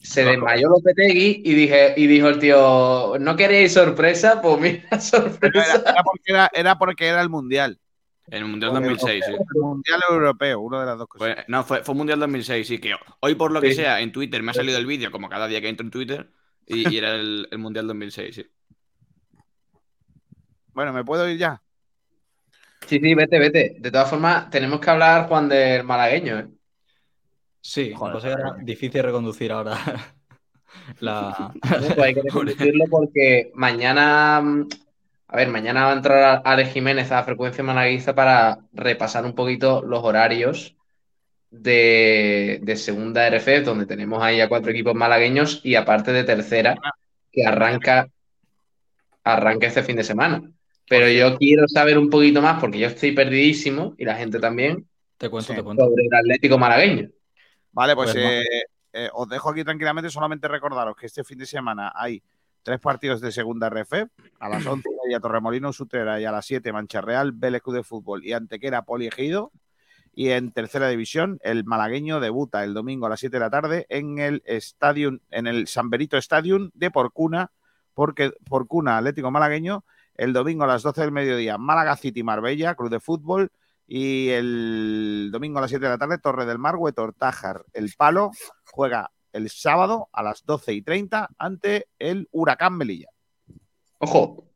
Se desmayó Lopetegui y, dije, y dijo el tío, ¿no queréis sorpresa? Pues mira, [laughs] sorpresa. era, era porque era, era porque era el Mundial. En el Mundial 2006, sí. El Mundial Europeo, una de las dos cosas. No, fue, fue Mundial 2006, sí. Que hoy, por lo que Sí. sea, en Twitter me ha salido el vídeo, como cada día que entro en Twitter, y, y era el, el Mundial 2006, sí. Bueno, ¿me puedo ir ya? Sí, sí, vete, vete. De todas formas, tenemos que hablar, Juan, del malagueño, ¿eh? Sí, Joder, era difícil reconducir ahora [laughs] la... Pues hay que [laughs] reconducirlo porque mañana, mm, a ver, mañana va a entrar Ale Jiménez a Frecuencia Malaguista para repasar un poquito los horarios de, de segunda RF, donde tenemos ahí a cuatro equipos malagueños y aparte de tercera, que arranca, arranca este fin de semana. Pero yo quiero saber un poquito más, porque yo estoy perdidísimo y la gente también, Te cuento, Sí. te cuento. sobre el Atlético malagueño. Vale, pues, Pues eh, eh, os dejo aquí tranquilamente. Solamente recordaros que este fin de semana hay tres partidos de segunda RF. A las 11 y a Torremolinos Utrera y a las 7 Mancha Real, Vélez de Fútbol y Antequera Poliegido. Y en tercera división, el malagueño debuta el domingo a las 7 de la tarde en el Stadium, en el San Benito Stadium de Porcuna, porque Porcuna Atlético Malagueño, el domingo a las 12 del mediodía, Málaga City Marbella, Club de Fútbol, y el domingo a las 7 de la tarde, Torre del Mar, Huetor Tájar. El Palo juega el sábado a las 12 y 30 ante el Huracán Melilla. Ojo.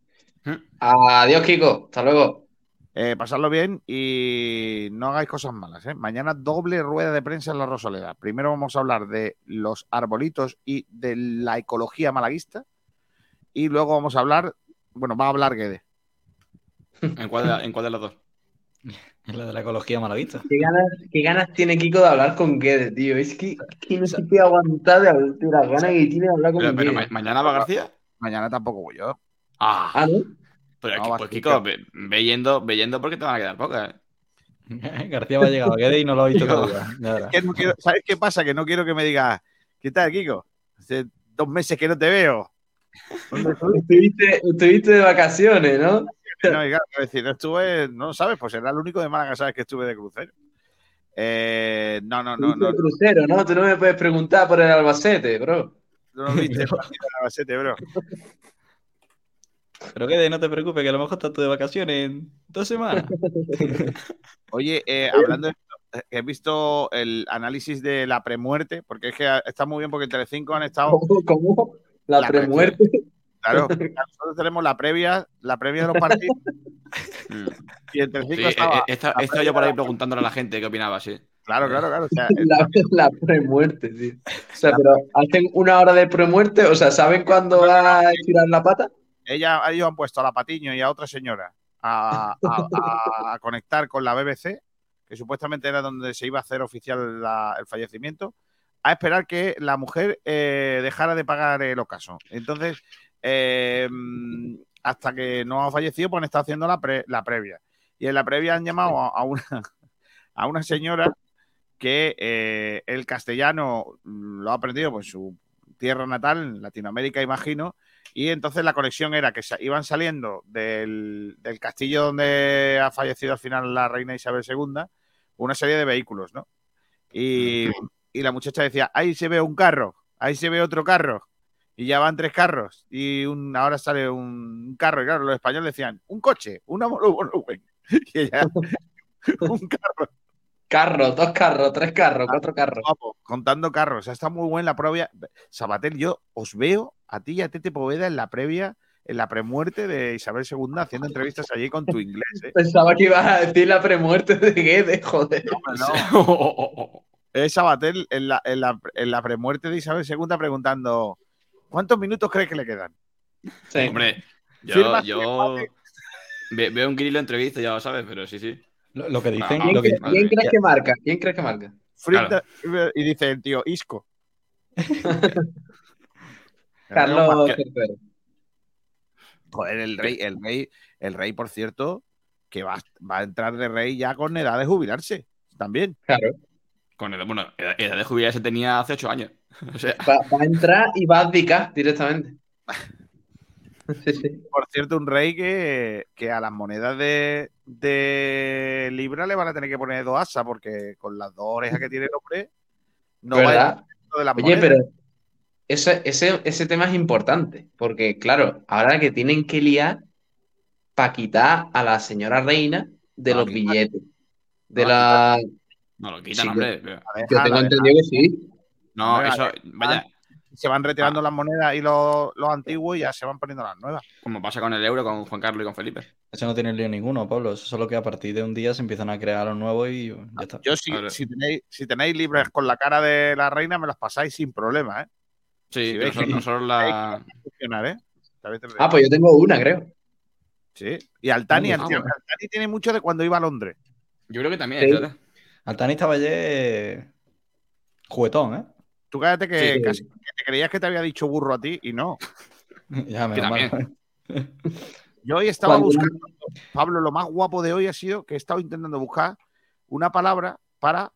Adiós, Kiko. Hasta luego. Eh, pasadlo bien y no hagáis cosas malas. ¿eh? Mañana doble rueda de prensa en la Rosaleda. Primero vamos a hablar de los arbolitos y de la ecología malaguista. Y luego vamos a hablar, bueno, va a hablar Guede. ¿En cuál, de, en cuál de los dos? Es [laughs] la de la ecología malavista. ¿Qué ganas, qué ganas tiene Kiko de hablar con Guedes, tío. Es que, que no se puede aguantar de, de las ganas que tiene de hablar con Pero, pero Guedes. ma- mañana va García. Mañana tampoco voy yo. Ah, Ah, ¿no? pero no, aquí- va pues Kiko. Ve, ve yendo, ve yendo porque te van a quedar pocas. ¿eh? [laughs] García va a llegar a Guede y no lo ha visto todavía. No quiero- ¿Sabes qué pasa? Que no quiero que me digas, ¿qué tal, Kiko? Hace dos meses que no te veo. Estuviste, estuviste de vacaciones, ¿no? [laughs] No, y claro, es decir, no estuve, no sabes, pues era el único de Málaga, sabes que estuve de crucero. Eh, no, no, no, no, crucero, ¿no? Tú no me puedes preguntar por el Albacete, bro. no, no viste [laughs] el partido Albacete, bro. [laughs] Pero Guede, no te preocupes, que a lo mejor estás tú de vacaciones en dos semanas. Oye, eh, hablando de esto, he visto el análisis de la premuerte, porque es que está muy bien porque en Telecinco han estado, ¿Cómo? cómo? La, La premuerte. Claro, nosotros tenemos la previa, la previa de los partidos [laughs] y en Telecinco Sí, eh, estaba, eh, esta- la estaba yo por ahí preguntándole a la gente qué opinaba, sí. claro, claro, claro, o sea, [laughs] La, la premuerte, tío. O sea, pero hacen una hora de premuerte, o sea, ¿saben cuándo va a estirar la pata? ella, ellos han puesto a la Patiño y a otra señora a, a- a conectar con la BBC, que supuestamente era donde se iba a hacer oficial la- el fallecimiento, a esperar que la mujer eh, dejara de pagar el ocaso. Entonces, eh, hasta que no ha fallecido, pues han estado haciendo la, pre- la previa. Y en la previa han llamado a, a una, a una señora que eh, el castellano mm, lo ha aprendido pues, en su tierra natal, en Latinoamérica, imagino, y entonces la conexión era que iban saliendo del, del castillo donde ha fallecido al final la reina Isabel II una serie de vehículos, ¿no? Y, y la muchacha decía, ahí se ve un carro, ahí se ve otro carro, y ya van tres carros, y un, ahora sale un carro, y claro, los españoles decían, un coche, una monovolumen, [laughs] y ella, [laughs] un carro, Carros, dos carros, tres carros, cuatro carros. guapo, contando carros, o sea, está muy buena la previa. Sabatel, yo os veo a ti y a Tete Poveda en la previa, en la premuerte de Isabel II, haciendo entrevistas allí con tu inglés, ¿eh? [laughs] Pensaba que ibas a decir la premuerte de Guedes, joder. No, es Sabatel en la, en, la, en la premuerte de Isabel II preguntando ¿cuántos minutos crees que le quedan? Sí. Hombre, yo, veo un grillo entrevista, ya lo sabes, pero sí, sí. Lo, lo que dicen, Ah, ¿Quién, lo que, cre- quién crees que marca? ¿Quién crees que marca? Frita- Y dice el tío, Isco. [laughs] Carlos. Joder, el rey, el rey, el rey, por cierto, que va, va a entrar de rey ya con edad de jubilarse. También. Claro. Con edad, bueno, edad, edad de jubilarse tenía hace ocho años. O sea, Va, va a entrar y va a abdicar directamente. Sí, sí. Por cierto, un rey que, que a las monedas de, de Libra le van a tener que poner dos asas, porque con las dos orejas que tiene el hombre, no va a ¿Verdad? de las Oye, monedas. pero ese, ese, ese tema es importante, porque claro, ahora que tienen que liar para quitar a la señora reina de No, los billetes. De No, la... no lo quitan, Sí, hombre. Yo tengo entendido que sí. No, eso, vaya, deja. Se van retirando las monedas y los, los antiguos y ya se van poniendo las nuevas. como pasa con el euro, con Juan Carlos y con Felipe. eso no tiene lío ninguno, Pablo. Eso es solo que a partir de un día se empiezan a crear los nuevos y ya está. Yo, si, si, tenéis, si tenéis libres con la cara de la reina, me las pasáis sin problema, ¿eh? Sí, Si veis nosotros, que- nosotros la. ¿eh? Ah, pues yo tengo una, creo. Sí. Y Altani, Ah, Altani, tiene mucho de cuando iba a Londres. Yo creo que también, Sí. Altani estaba ayer juguetón, ¿eh? Tú cállate que Sí. casi que te creías que te había dicho burro a ti y no. [laughs] ya me. [laughs] Yo hoy estaba buscando, Pablo, lo más guapo de hoy ha sido que he estado intentando buscar una palabra para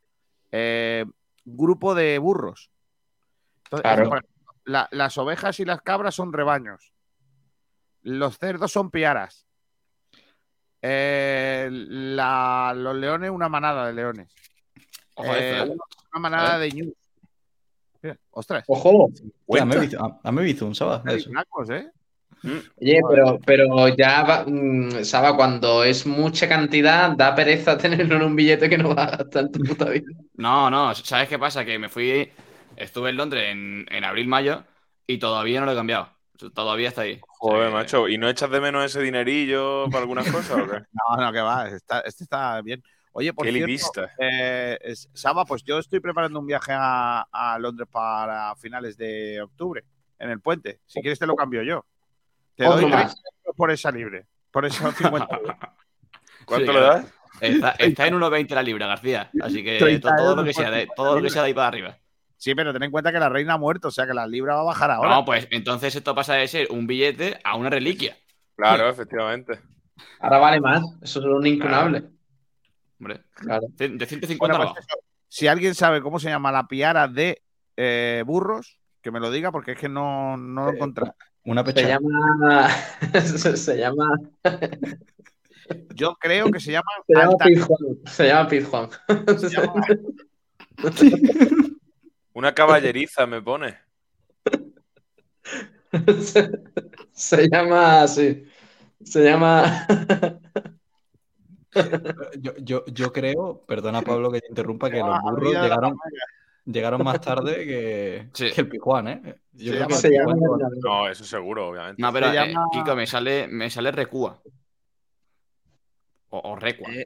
eh, grupo de burros. Entonces, Claro. por ejemplo, la- las ovejas y las cabras son rebaños. Los cerdos son piaras. Eh, la- los leones, una manada de leones. Ojo, Eh, una manada de ñus. Mira, ostras. Ojo. Me he visto, a- a mí me un sábado de eso. Flacos, ¿eh? Oye, pero, pero ya, va, mm, Saba, cuando es mucha cantidad, da pereza [laughs] tenerlo en un billete que no va a gastar tu puta vida. No, no, ¿sabes qué pasa? Que me fui. Estuve en Londres en, en abril-mayo y todavía no lo he cambiado. Todavía está ahí. Joder, O sea, macho. ¿Y no echas de menos ese dinerillo para algunas cosas o qué? [laughs] No, no, que va. Está, este está bien. Oye, por Qué cierto, eh, Saba, pues yo estoy preparando un viaje a, a Londres para finales de octubre, en el puente. Si quieres te lo cambio yo. Te Otro doy más. 30 euros por esa libre. Por esos 50 euros. ¿Cuánto Sí, le das? Está, [laughs] está en 1,20 la libra, García. Así que 30 to- todo, lo que sea de, todo lo que sea de ahí para arriba. Sí, pero ten en cuenta que la reina ha muerto, o sea que la libra va a bajar ahora. No, pues entonces esto pasa de ser un billete a una reliquia. Claro, efectivamente. Ahora vale más. Eso es un incunable. Hombre, Claro. de de 150 Bueno, pues abajo. eso, si alguien sabe cómo se llama la piara de eh, burros, que me lo diga porque es que no, no lo he encontrado. Una Se llama. [laughs] se, llama. Yo creo que se llama Se llama Alta-. Se llama Pete Juan. se llama- [laughs] Una caballeriza me pone. se, se llama. Sí. Se llama. [laughs] [laughs] Yo, yo, yo creo, perdona Pablo que te interrumpa, que los burros llegaron, llegaron más tarde que, Sí. que el Pijuán, ¿eh? Yo Se creo llama- que el se llama. Pijuán- No, eso seguro, obviamente. No, pero eh, llama- Kiko, me sale, me sale Recua. O, o Recua. Eh,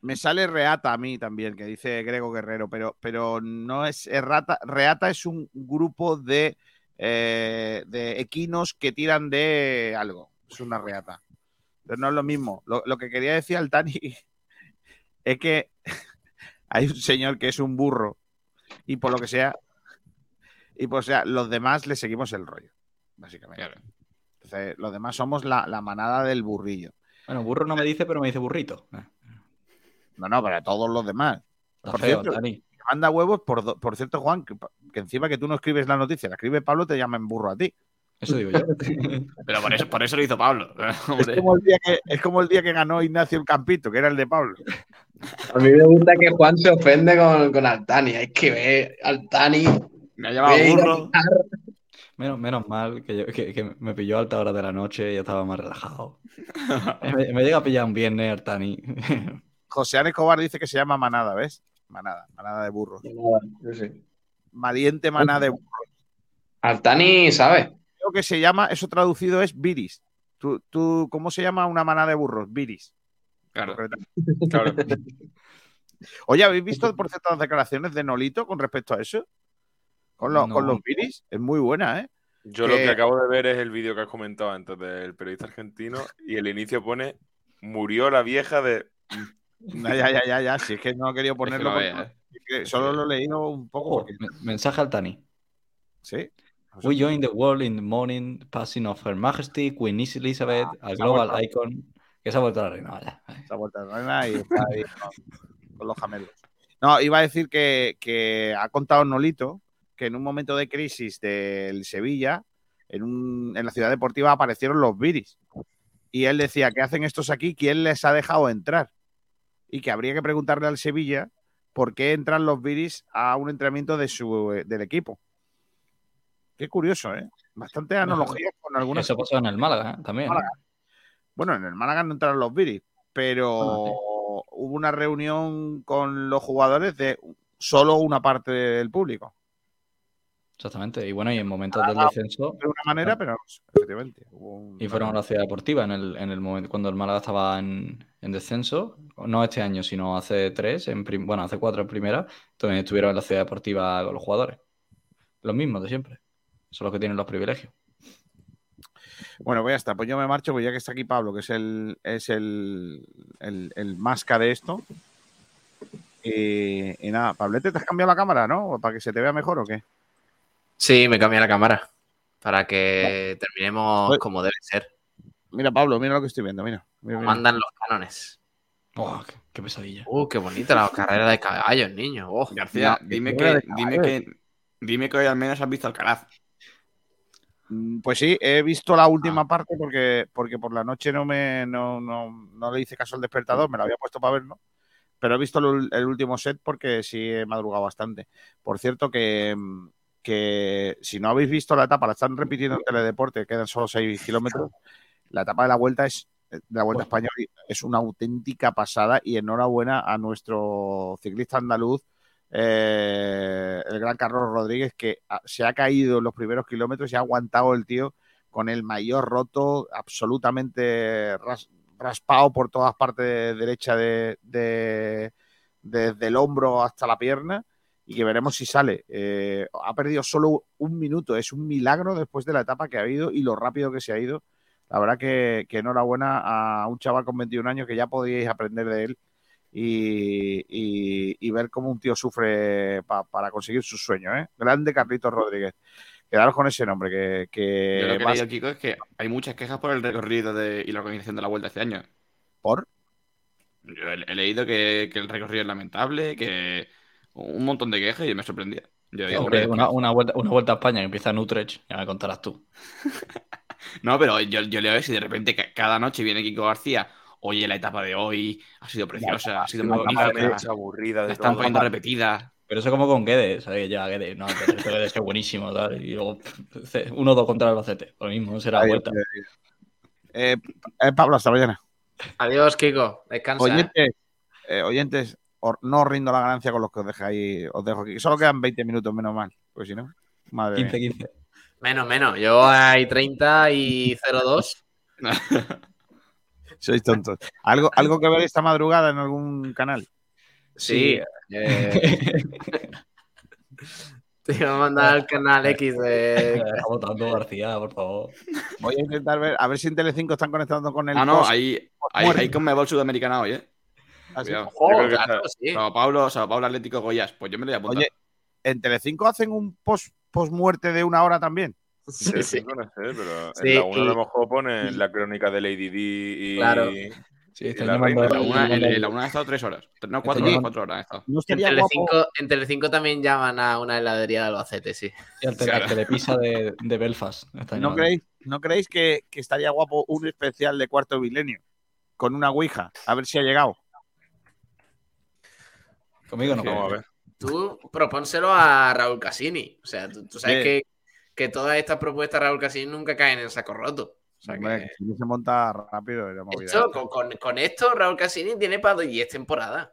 Me sale Reata a mí también, que dice Grego Guerrero, pero, pero no es Errata. Reata es un grupo de, eh, de equinos que tiran de algo. Es una reata. Pero no es lo mismo. Lo, lo que quería decir al Tani [laughs] es que [laughs] hay un señor que es un burro y por lo que sea, y por sea, los demás le seguimos el rollo, básicamente. Claro. Entonces, los demás somos la, la manada del burrillo. Bueno, burro no me dice, pero me dice burrito. Eh, No, no, para todos los demás. Está Por feo, cierto, Dani. manda huevos, por, por cierto, Juan, que, que encima que tú no escribes la noticia, la escribe Pablo, te llaman burro a ti. Eso digo yo. [laughs] Pero por eso, por eso lo hizo Pablo. [laughs] Es como, el día que, es como el día que ganó Ignacio el Campito, que era el de Pablo. A mí me gusta que Juan se ofende con, con Altani. Hay que ver Altani. Me ha llamado burro. Menos, menos mal que, yo- que- que me pilló a alta hora de la noche y estaba más relajado. [laughs] me, me llega a pillar un viernes, Artani. José Ana Escobar dice que se llama manada, ¿ves? Manada, manada de burros. Sí, sí. Valiente manada de burros. Altani sabe. Creo que se llama, eso traducido es viris. ¿Tú, tú, ¿Cómo se llama una manada de burros? Viris. Claro. Claro. [laughs] Oye, ¿habéis visto, por cierto, las declaraciones de Nolito con respecto a eso? Con, los- No. con los viris. Es muy buena, ¿eh? Yo Que- lo que acabo de ver es el vídeo que has comentado antes del periodista argentino y el inicio pone murió la vieja de [laughs] Ya, ya, ya, ya, ya. Si es que no he querido Es que ponerlo. porque- ¿eh? es que solo lo he leído un poco. Porque- mensaje al Tani. Sí. We join the world in the morning, passing of Her Majesty, Queen Elizabeth, a se ha global vuelto- icon. Que se ha vuelto la reina, vaya. esa vuelta de reina y está ahí con, con los gemelos. No, iba a decir que, que ha contado Nolito que en un momento de crisis del Sevilla, en, un- en la ciudad deportiva aparecieron los viris. Y él decía, ¿qué hacen estos aquí? ¿Quién les ha dejado entrar? Y que habría que preguntarle al Sevilla por qué entran los viris a un entrenamiento de su, del equipo. Qué curioso, ¿eh? Bastante analogía con algunas Eso pasó en el Málaga, ¿eh? también. Málaga. Bueno, en el Málaga no entraron los Viris, pero Ah, sí. hubo una reunión con los jugadores de solo una parte del público. Exactamente. Y bueno, y en momentos del Ah, descenso. De una manera, pero efectivamente. hubo un- Y fueron a la ciudad deportiva en el, en el momento cuando el Málaga estaba en, en descenso, no este año, sino hace tres, en prim- bueno, hace cuatro en primera, también estuvieron en la ciudad deportiva con los jugadores. Los mismos de siempre. Son los que tienen los privilegios. Bueno, pues ya está. Pues yo me marcho, pues ya que está aquí Pablo, que es el, es el, el, el masca de esto. Y, y nada, Pablete, ¿te has cambiado la cámara, no? ¿Para que se te vea mejor o qué? Sí, me cambié la cámara para que terminemos Oye. como debe ser. Mira, Pablo, mira lo que estoy viendo, mira. Mira, Como mira. mandan los cánones. Oh, qué, qué pesadilla. Uh, qué bonita la carrera de caballos, niño. Oh. García, dime, que dime, que, dime que hoy al menos has visto Alcaraz. Mm, Pues sí, he visto la última parte porque, porque por la noche no me no, no, no le hice caso al despertador, me lo había puesto para verlo. Pero he visto el, último set porque sí he madrugado bastante. Por cierto, que, mm, que si no habéis visto la etapa, la están repitiendo en Teledeporte, quedan solo 6 kilómetros. La etapa de la vuelta es de la vuelta a España es una auténtica pasada y enhorabuena a nuestro ciclista andaluz eh, el gran Carlos Rodríguez, que ah, se ha caído en los primeros kilómetros y ha aguantado el tío con el mayor roto, absolutamente ras- raspado por todas partes de- derecha de, de- desde el hombro hasta la pierna y que veremos si sale. Eh, ha perdido solo un minuto, es un milagro después de la etapa que ha habido y lo rápido que se ha ido. La verdad que, que enhorabuena a un chaval con 21 años que ya podíais aprender de él y, y- y ver cómo un tío sufre pa- para conseguir sus sueños. ¿eh? Grande Carlitos Rodríguez. Quedaros con ese nombre que, que Yo lo que he vas- leído, Kiko, es que hay muchas quejas por el recorrido de- y la organización de la vuelta este año. por Yo he, he leído que, que el recorrido es lamentable, que un montón de quejas y me sorprendía. Yo digo, Hombre, una, una vuelta, una vuelta a España que empieza en Utrecht, ya me contarás tú. [laughs] No, pero yo, yo leo eso y de repente ca- cada noche viene Kiko García. Oye, la etapa de hoy ha sido preciosa, ha sido muy bonita, la, aburrida la de están poniendo repetida. Pero eso como con Guedes, ¿sabes? Ya Guedes, no, pero esto Guedes es buenísimo, tal. Y luego 1-2 contra el Albacete. Lo mismo, será Ay, vuelta. eh, eh, Pablo, hasta mañana. Adiós, Kiko. Descansa. ¿eh? Oyentes, eh, oyentes, or- no os rindo la ganancia con los que os dejáis, os dejo aquí. Solo quedan 20 minutos, menos mal. Pues si no, madre mía. 15-15. Menos, menos. Yo hay 30 y 02. [laughs] Sois tontos. ¿Algo, ¿Algo que ver esta madrugada en algún canal? Sí. eh, [laughs] te iba a mandar al canal X de. Está votando García, por favor. Voy a intentar ver, a ver si en Telecinco están conectando con el Ah, no, post. hay, hay, muerte. hay Conmebol Sudamericana hoy, ¿eh? Así. Que claro, sí. Sao Paulo, Sao Paulo Atlético Goiás. Pues yo me lo voy a apuntar. Oye, ¿en Telecinco hacen un post, post muerte de una hora también? [laughs] Sí, Sí, no sé, pero Sí, en la 1 y- a lo mejor pone la crónica de Lady D y. Claro. Sí, está la reina. la, una, la una ha estado tres horas. No, cuatro, horas, cuatro horas ha estado. No En guapo. Telecinco, en Telecinco también llaman a una heladería de Albacete, sí. y al, Claro. telepisa de, de Belfast. [laughs] está ¿No creéis, ¿no creéis que, que estaría guapo un especial de cuarto milenio? Con una ouija, a ver si ha llegado. Conmigo no. Vamos a ver. Tú propónselo a Raúl Casini. O sea, tú, tú sabes Sí. que, que todas estas propuestas de Raúl Casini nunca caen en saco roto. O sea, Hombre, que que se monta rápido. la esto, con, con- con esto, Raúl Casini tiene para 10 temporadas.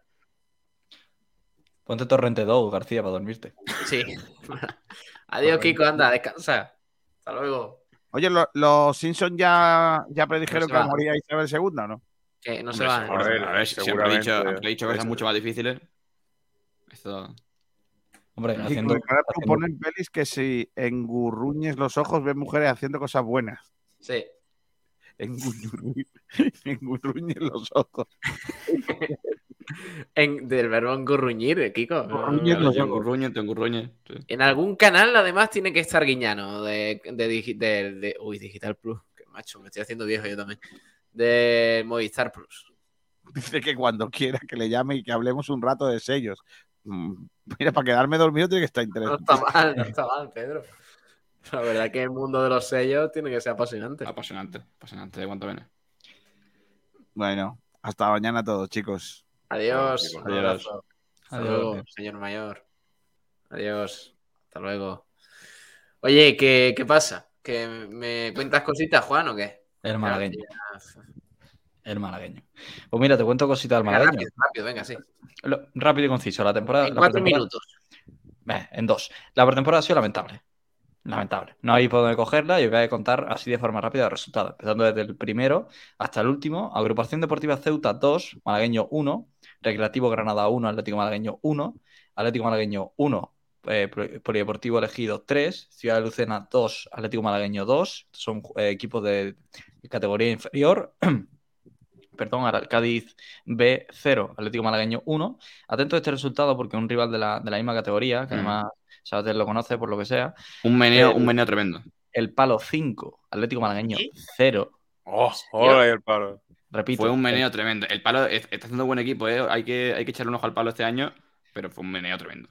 Ponte Torrente 2, García, para dormirte. Sí. [laughs] [laughs] Adiós, Kiko, anda, descansa. Hasta luego. Oye, lo- los Simpsons ya, ya predijeron No que moría Isabel II, ¿no? Que no se Hombre, va. seguro. A ver, a ver, siempre he seguramente dicho, aunque he dicho cosas eso. mucho más difíciles. Esto. Hombre, Y haciendo. con el canal tú haciendo- ponen pelis que si engurruñes los ojos ves mujeres haciendo cosas buenas. Sí. Engurru- [laughs] Engurruñes los ojos. [laughs] En- del verbo engurruñir, eh, Kiko. Engurruñir los ojos. engurruño, te engurruñe. Sí. En algún canal, además, tiene que estar Guiñano. De, de, digi- de- de- uy, Digital Plus. Que macho, me estoy haciendo viejo yo también. De Movistar Plus. Dice que cuando quiera que le llame y que hablemos un rato de sellos. Mm, [laughs] Mira, para quedarme dormido tiene que estar No interesante. está mal, no está mal, Pedro. La verdad que el mundo de los sellos tiene que ser apasionante. Apasionante, apasionante de cuánto viene. Bueno, hasta mañana todos, chicos. Adiós. Adiós. Hasta Adiós. luego, señor mayor. Adiós. Hasta luego. Oye, ¿qué, qué pasa? ¿Que me cuentas cositas, Juan, o qué? El malagueño. El malagueño. Pues mira, te cuento cositas del malagueño. rápido, rápido, venga, sí. Lo- rápido y conciso. La temporada. En la cuatro minutos. Eh, en dos. La pretemporada ha sido lamentable. Lamentable. No hay por dónde cogerla y os voy a contar así de forma rápida los resultados. Empezando desde el primero hasta el último. Agrupación Deportiva Ceuta 2, Malagueño 1, Recreativo Granada 1, Atlético Malagueño 1, Atlético Malagueño 1, eh, Poli- Polideportivo Elegido 3, Ciudad de Lucena 2, Atlético Malagueño 2. Son eh, equipos de categoría inferior. [clears throat] Perdón, el Cádiz B 0, Atlético Malagueño 1. Atento a este resultado porque es un rival de la, de la misma categoría, que Mm. además Sabater lo conoce por lo que sea. Un meneo, El- un meneo tremendo. El palo 5, Atlético Malagueño ¿Sí? 0. ¡Oh! ¡Hola! el palo! Repito. Fue un meneo tremendo. El palo es- está haciendo buen equipo, ¿eh? Hay que, hay que echarle un ojo al palo este año, pero fue un meneo tremendo.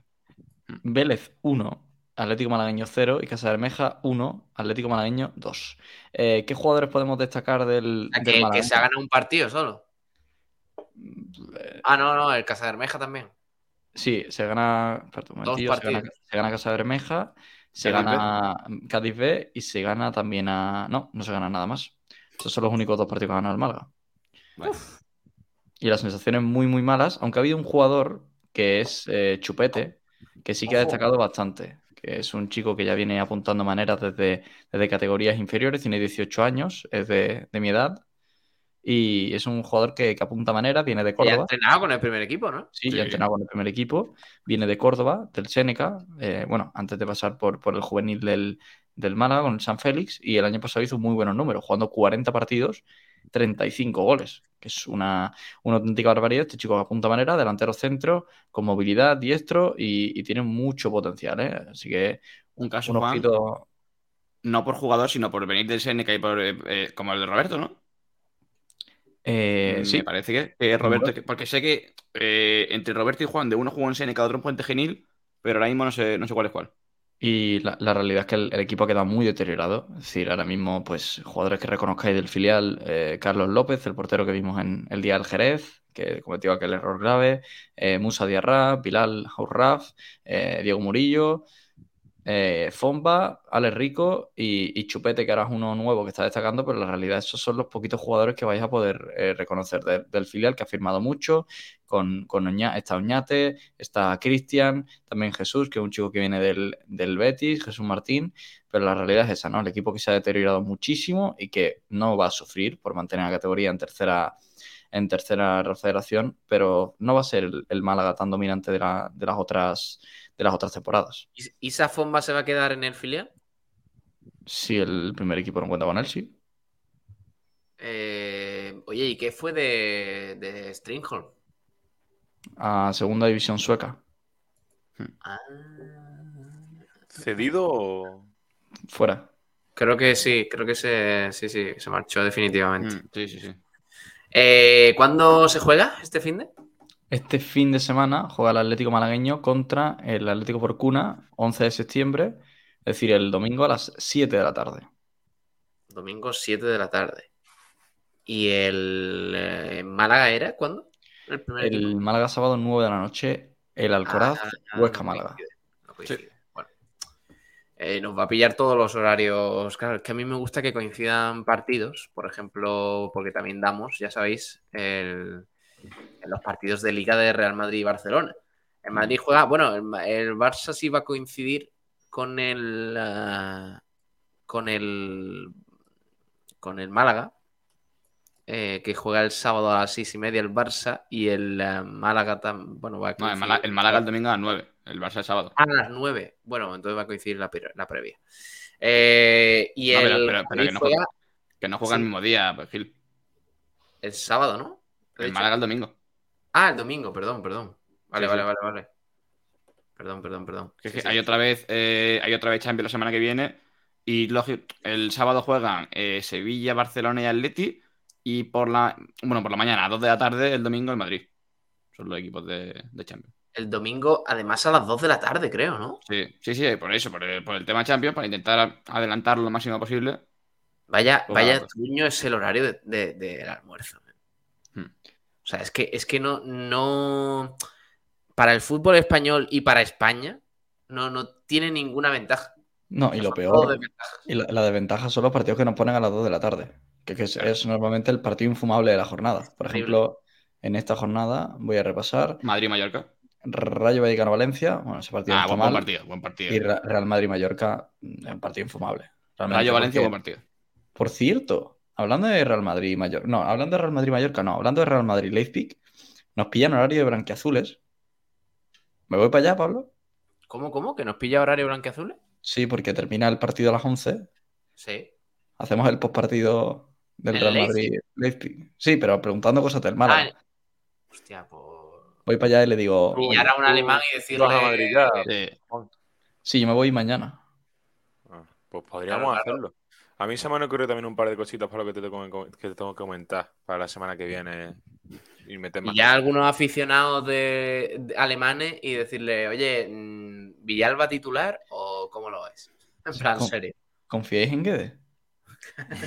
Vélez 1, Atlético Malagueño 0 y Casa Bermeja 1, Atlético Malagueño 2. Eh, ¿Qué jugadores podemos destacar del, del Que, se ha ganado un partido solo. Eh, Ah, no, no, el Casa de Bermeja también. Sí, se gana. Dos momentillo, se, gana, partidos. se gana Casa Bermeja, se Cádiz B. gana Cádiz B y se gana también a. No, no se gana nada más. Esos son los únicos dos partidos que ha ganado el Málaga. Y las sensaciones muy, muy malas, aunque ha habido un jugador que es eh, Chupete, que sí que ha destacado bastante, que es un chico que ya viene apuntando maneras desde, desde categorías inferiores, tiene 18 años, es de, de mi edad, y es un jugador que, que apunta maneras, viene de Córdoba. entrenado con el primer equipo, ¿no? Sí, Sí. ya ha entrenado con el primer equipo. Viene de Córdoba, del Seneca. eh, bueno, antes de pasar por, por el juvenil del, del Málaga con el San Félix. Y el año pasado hizo muy buenos números, jugando 40 partidos, 35 goles, que es una, una auténtica barbaridad. Este chico apunta manera, delantero centro, con movilidad, diestro y, y tiene mucho potencial. ¿eh? Así que Un caso, un Juan, ojito. no por jugador, sino por venir del Seneca y por, eh, eh, como el de Roberto, ¿no? eh, Me sí, parece que, que Roberto, que- porque sé que eh, entre Roberto y Juan, de uno jugó en Seneca, otro en Puente Genil, pero ahora mismo no sé, no sé cuál es cuál. Y la, la realidad es que el, equipo ha quedado muy deteriorado. Es decir, ahora mismo, pues, jugadores que reconozcáis del filial, eh, Carlos López, el portero que vimos en el día del Jerez, que cometió aquel error grave, eh, Musa Diarra, Bilal Hourraf, eh, Diego Murillo, eh, Fomba, Alex Rico y, Chupete, que ahora es uno nuevo que está destacando, pero la realidad esos son los poquitos jugadores que vais a poder eh, reconocer de- del filial, que ha firmado mucho, con, con Oña- está Oñate, está Cristian, también Jesús, que es un chico que viene del, del Betis, Jesús Martín, pero la realidad es esa, ¿no? El equipo que se ha deteriorado muchísimo y que no va a sufrir por mantener la categoría en tercera, en tercera federación, pero no va a ser el, Málaga tan dominante de las otras de las otras temporadas. ¿Y y esa Fomba se va a quedar en el filial? Si el primer equipo no cuenta con él, sí. Eh, oye, ¿y qué fue de, de Stringholm? A segunda división sueca. Ah, ¿Cedido o.? Fuera. creo que sí, creo que se, sí, sí, se marchó definitivamente. Mm, sí, sí, sí. Eh, ¿Cuándo se juega este fin de? Este fin de semana juega el Atlético Malagueño contra el Atlético Porcuna, 11 de septiembre, es decir, el domingo a las 7 de la tarde. Domingo 7 de la tarde. ¿Y el eh, Málaga era cuándo? El primer El equipo. Málaga sábado 9 de la noche, el Alcoraz, Ah, Huesca no Málaga. coincide, no coincide. Bueno. Eh, nos va a pillar todos los horarios. Claro, es que a mí me gusta que coincidan partidos, por ejemplo, porque también damos, ya sabéis, el- en los partidos de Liga de Real Madrid y Barcelona. El Madrid juega, bueno, el, Barça sí va a coincidir con el ah, con el con el Málaga, eh, que juega el sábado a las seis y media el Barça y el ah, Málaga también, bueno, va a No, el, coincidir- Málaga, el Málaga el domingo a las 9, el Barça el sábado. a las 9. Bueno, entonces va a coincidir la, pre- la previa. Eh, y No, el, pero- pero- pero Madrid que no juega Que no juega Sí. el mismo día, pues, Gil. el sábado, ¿no? ¿Lo he El dicho? Málaga el domingo. Ah, el domingo, perdón, perdón. Vale, Sí, vale, sí. vale, vale. Perdón, perdón, perdón. Que Sí, hay otra vez, eh, hay otra vez Champions la semana que viene. Y lógico, el sábado juegan eh, Sevilla, Barcelona y Atleti. Y por la, bueno, por la mañana, a 2 de la tarde, el domingo el Madrid. Son los equipos de, de Champions. El domingo, además a las 2 de la tarde, creo, ¿no? Sí, sí, sí, por eso, por el, por el tema Champions, para intentar adelantarlo lo máximo posible. Vaya, Pues vaya truño es el horario de- de- del almuerzo. O sea, es que, es que no, no. Para el fútbol español y para España, no, no tiene ninguna ventaja. No, y lo peor, y la, la desventaja son los partidos que nos ponen a las 2 de la tarde, que, que es, Claro. es normalmente el partido infumable de la jornada. Por Horrible. ejemplo, en esta jornada voy a repasar Madrid-Mallorca. Rayo Vallecano-Valencia, bueno, ese partido no Ah, buen, mal, partido, buen partido. y Real Madrid-Mallorca, mm, un partido infumable. Realmente, Rayo-Valencia, buen partido. Por cierto, hablando de Real Madrid Mallorca, no, hablando de Real Madrid y Mallorca, no, hablando de Real Madrid Leipzig, nos pillan horario de branquiazules. ¿Me voy para allá, Pablo? ¿Cómo, cómo? ¿Que nos pilla horario blanqueazul? Sí, porque termina el partido a las 11. Sí. Hacemos el postpartido del ¿El Real Leipzig? Madrid Leipzig. Sí, pero preguntando cosas del Málaga. Ah, hostia, pues. Voy para allá y le digo, Pillar a un alemán y decirle. vas a Madrid ya? Sí. sí, yo me voy mañana. Ah, pues podríamos Claro, claro. hacerlo. A mí se me han ocurrido también un par de cositas para lo que te tengo que, que te tengo que comentar para la semana que viene y meter más. Y ya algunos aficionados de, de alemanes y decirle, oye, mm, ¿Villalba titular o cómo lo es? En plan, ¿Cómo? serio. ¿Confiáis en Guede?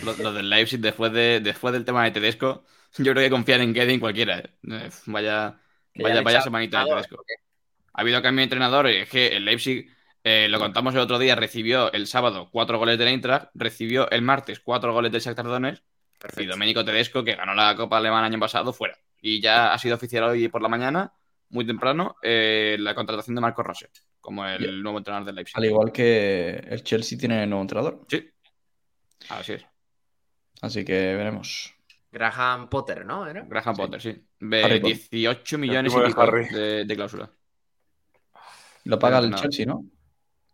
Los, [laughs] los del Leipzig, después, de, después del tema de Tedesco, yo creo que confían en Gedin cualquiera. eh. Eh, Vaya, vaya, vaya semanita de Tedesco. Ha habido cambio de entrenador y es que el Leipzig, eh, lo contamos el otro día, recibió el sábado cuatro goles del Eintracht, recibió el martes cuatro goles del Shakhtar Donetsk y. Domenico Tedesco, que ganó la Copa Alemana el año pasado, fuera. Y ya ha sido oficial hoy por la mañana, muy temprano eh, la contratación de Marco Rose como el nuevo entrenador del Leipzig. Al igual que el Chelsea tiene nuevo entrenador. Sí. Así es. Así que veremos. Graham Potter, ¿no? ¿Era? Graham Sí. Potter, sí. Potter. 18 millones y de pico de, de cláusula. Lo paga Pero el no. Chelsea, ¿no?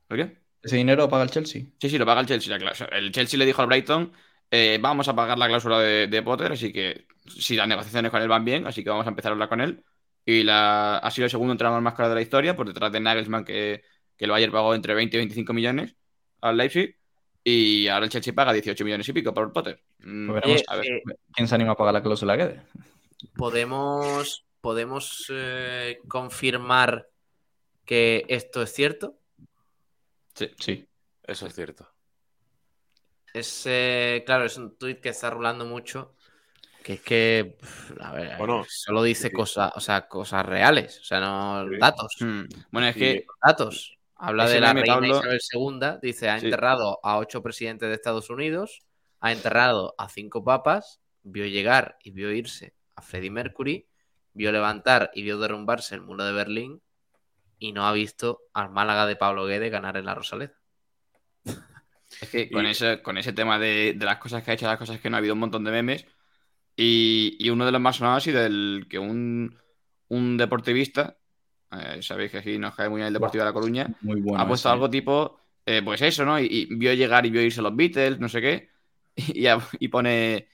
¿Por qué? Ese dinero lo paga el Chelsea. Sí, sí, lo paga el Chelsea. El Chelsea le dijo al Brighton, eh, vamos a pagar la cláusula de, de Potter, así que si las negociaciones con él van bien, así que vamos a empezar a hablar con él. Y la, ha sido el segundo entrenador más caro de la historia, por detrás de Nagelsmann, que, que el Bayern pagó entre 20 y 25 millones al Leipzig. Y ahora el Chelsea paga 18 millones y pico por Potter. Mm, Pues veremos. a ver. Eh, ¿Quién se anima a pagar la cláusula que dé? ¿Podemos, podemos eh, confirmar que esto es cierto? Sí. Sí. Eso es cierto. Es, eh, claro, es un tuit que está rulando mucho. Que es que, a ver, Bueno, solo dice sí. cosas, o sea, cosas reales, o sea, no Sí. datos. Mm, Bueno, es que Datos. Habla Ese de la reina Pablo- Isabel II, dice, ha Sí. enterrado a ocho presidentes de Estados Unidos, ha enterrado a cinco papas, vio llegar y vio irse a Freddie Mercury, vio levantar y vio derrumbarse el muro de Berlín y no ha visto al Málaga de Pablo Guede ganar en la Rosaleda. [laughs] Es que con, Y- ese, con ese tema de, de las cosas que ha hecho, las cosas que no ha habido un montón de memes. Y, y uno de los más sonados ha sido el que un, un deportivista, eh, sabéis que aquí nos cae muy bien el Deportivo de La Coruña, Muy bueno. ha puesto ese. algo tipo, eh, pues eso, ¿no? Y, y vio llegar y vio irse los Beatles, no sé qué, [laughs] y, y pone,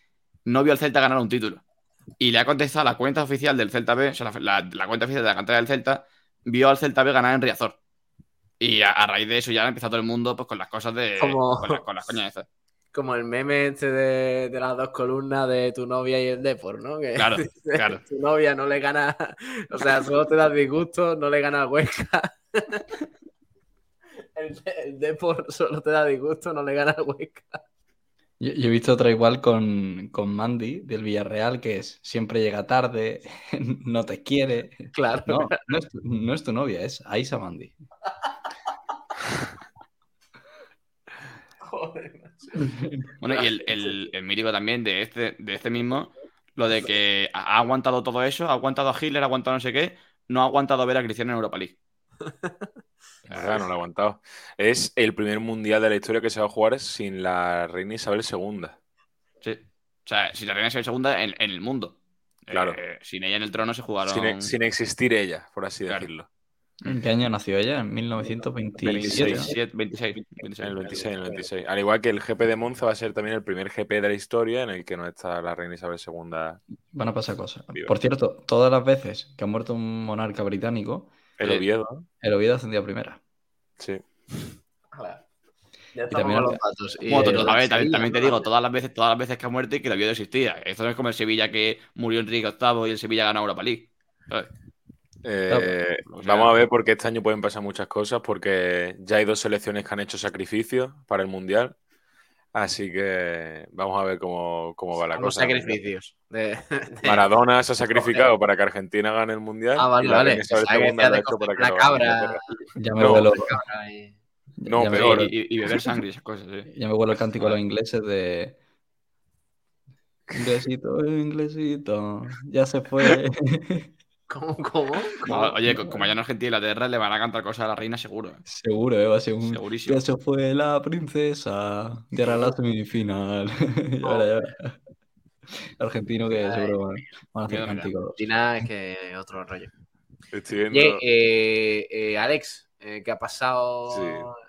no vio al Celta ganar un título. Y le ha contestado la cuenta oficial del Celta B, o sea, la, la- la cuenta oficial de la cantera del Celta, vio al Celta B ganar en Riazor. Y a, a raíz de eso ya ha empezado todo el mundo pues, con las cosas de... Como- Con, la- con las coñas esas. [laughs] Como el meme este de, de las dos columnas de tu novia y el Depor, ¿no? Que Claro, [laughs] claro. Tu novia no le gana, [laughs] o sea, solo te da disgusto, no le gana Huesca. El, el Depor solo te da disgusto, no le gana Huesca. Yo, yo he visto otra igual con, con Mandy del Villarreal, que es siempre llega tarde, [laughs] no te quiere. Claro. No, no es tu, no es tu novia, es Aisa Mandy. Joder. Bueno, y el, el, el mítico también de este, de este mismo, lo de que ha ha aguantado todo eso, ha aguantado a Hitler, ha aguantado no sé qué, no ha aguantado ver a Cristiano en Europa League. [laughs] [laughs] Es verdad, no lo he aguantado. Es el primer mundial de la historia que se va a jugar sin la reina Isabel II. Sí. O sea, si la reina es segunda en, en el mundo. Claro. Eh, sin ella en el trono se jugaron. Sin, sin existir ella, por así Claro. decirlo. ¿En qué año nació ella? En 1927. 26, 26, 26. En el 26, en el 26. Al igual que el GP de Monza va a ser también el primer GP de la historia en el que no está la reina Isabel II. Van a pasar cosas. Viva. Por cierto, todas las veces que ha muerto un monarca británico, El Oviedo. el Oviedo ascendía a primera. Sí. Y también- estamos con los datos. Y, Bueno, eh, to- a ver, también, te digo, todas las veces, todas las veces que ha muerto y que el Oviedo existía. Esto no es como el Sevilla que murió Enrique VIII y el Sevilla ganó Europa League. ¿sabes? Eh, o sea- vamos a ver porque este año pueden pasar muchas cosas porque ya hay dos selecciones que han hecho sacrificios para el Mundial. Así que vamos a ver cómo, cómo va la Unos cosa. sacrificios. De, [laughs] de- Maradona se ha sacrificado para que Argentina gane el Mundial. Ah, vale, y la vale. de para que gane cabra. Ya me No, Ay, No, ya peor. Y, y- y beber sangre y esas cosas, ya me vuelo el cántico a los ingleses de. Inglesito, inglesito, ya se fue. [laughs] ¿Cómo? ¿Cómo? No, oye, co- como allá en Argentina y Inglaterra le van a cantar cosas a la reina seguro. ¿eh? Seguro, ¿eh? va a ser un. Segurísimo. Ya se fue la princesa. Ya era la [laughs] semifinal. [laughs] ya verá, ya. Argentino que Ay, seguro van, van a hacer mira, cánticos. Argentina es que otro rollo. Estoy viendo- eh, eh, Alex, eh, ¿qué ha pasado Sí.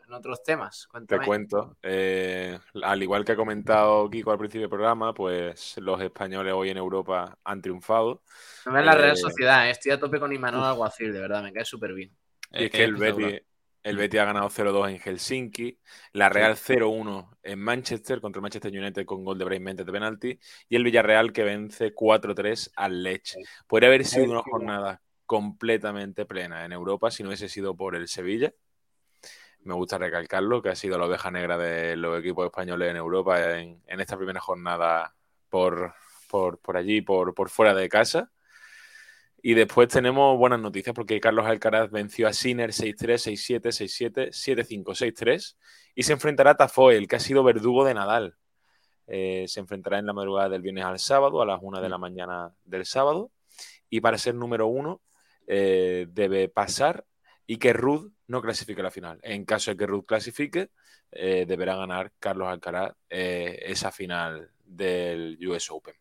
En otros temas? Te cuento. Eh, al igual que ha comentado Kiko al principio del programa, pues los españoles hoy en Europa han triunfado. Me ve en la Real Eh, Sociedad, eh, estoy a tope con Imanol Alguacil, de verdad, me cae súper bien. Es que el Betty, el Betty ha ganado 0-2 en Helsinki, la Real 0-1 en Manchester contra el Manchester United con gol de Brais Méndez de penalti y el Villarreal que vence 4-3 al Lech. Podría haber sido una jornada completamente plena en Europa si no hubiese sido por el Sevilla. Me gusta recalcarlo, que ha sido la oveja negra de los equipos españoles en Europa en, en esta primera jornada por, por, por allí, por, por fuera de casa. Y después tenemos buenas noticias porque Carlos Alcaraz venció a Sinner 6-3, 6-7, 6-7, 7-5, 6-3 y se enfrentará a Tafoel, que ha sido verdugo de Nadal. Eh, se enfrentará en la madrugada del viernes al sábado, a las 1 de la mañana del sábado. Y para ser número uno, eh, debe pasar y que Ruth no clasifique a la final. En caso de que Ruth clasifique, eh, deberá ganar Carlos Alcaraz eh, esa final del US Open.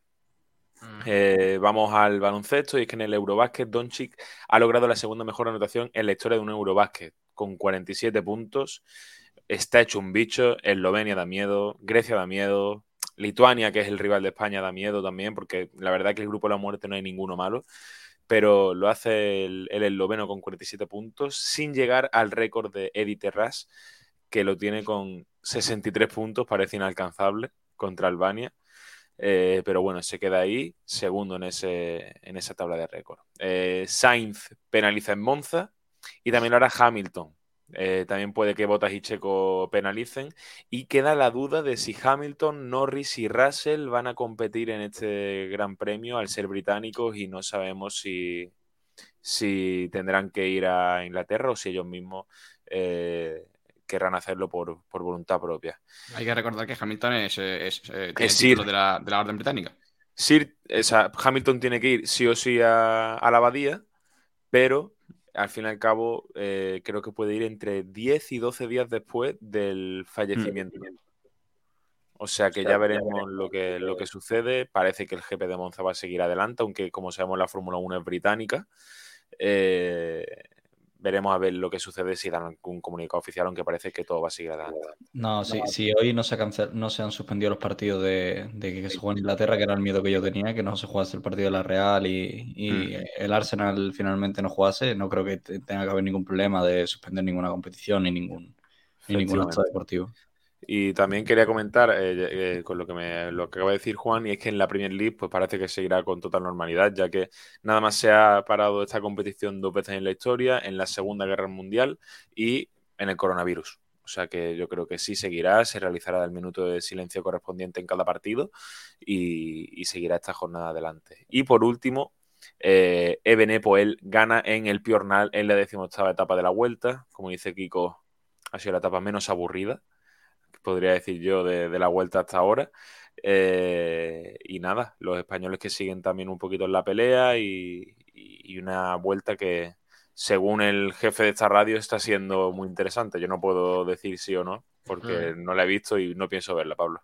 Mm. Eh, vamos al baloncesto y es que en el Eurobásquet Doncic ha logrado la segunda mejor anotación en la historia de un Eurobásquet con 47 puntos. Está hecho un bicho, Eslovenia da miedo, Grecia da miedo, Lituania, que es el rival de España, da miedo también, porque la verdad que el grupo de la muerte no hay ninguno malo, pero lo hace el, el esloveno con 47 puntos, sin llegar al récord de Eddie Terras, que lo tiene con 63 puntos, parece inalcanzable contra Albania. Eh, pero bueno, se queda ahí, segundo en, ese, en esa tabla de récord. Eh, Sainz penaliza en Monza y también ahora Hamilton. Eh, también puede que Bottas y Checo penalicen. Y queda la duda de si Hamilton, Norris y Russell van a competir en este gran premio al ser británicos y no sabemos si, si tendrán que ir a Inglaterra o si ellos mismos eh, querrán hacerlo por, por voluntad propia. Hay que recordar que Hamilton es, es, eh, tiene Es el título Sir. de la, de la Orden Británica. Sir, o sea, Hamilton tiene que ir sí o sí a, a la abadía, pero al fin y al cabo eh, creo que puede ir entre 10 y 12 días después del fallecimiento. O sea que ya veremos lo que, lo que sucede. Parece que el GP de Monza va a seguir adelante, aunque como sabemos la Fórmula 1 es británica. Eh, veremos a ver lo que sucede si dan algún comunicado oficial, aunque parece que todo va a seguir adelante. No, si, si hoy no se, cancel- no se han suspendido los partidos de, de que se juega en Inglaterra, que era el miedo que yo tenía, que no se jugase el partido de la Real y, y Mm. el Arsenal finalmente no jugase, no creo que te- tenga que haber ningún problema de suspender ninguna competición ni ningún, ni ningún acto deportivo. Y también quería comentar eh, eh, con lo que, me, lo que acaba de decir Juan, y es que en la Premier League pues parece que seguirá con total normalidad, ya que nada más se ha parado esta competición dos veces en la historia, en la Segunda Guerra Mundial y en el coronavirus. O sea que yo creo que sí seguirá, se realizará el minuto de silencio correspondiente en cada partido y, seguirá esta jornada adelante. Y por último, eh, Ebenepoel gana en el Piornal en la decimoctava etapa de la vuelta. Como dice Kiko, ha sido la etapa menos aburrida podría decir yo, de, de la vuelta hasta ahora. Eh, y nada, los españoles que siguen también un poquito en la pelea y, y una vuelta que, según el jefe de esta radio, está siendo muy interesante. Yo no puedo decir sí o no, porque no la he visto y no pienso verla, Pablo.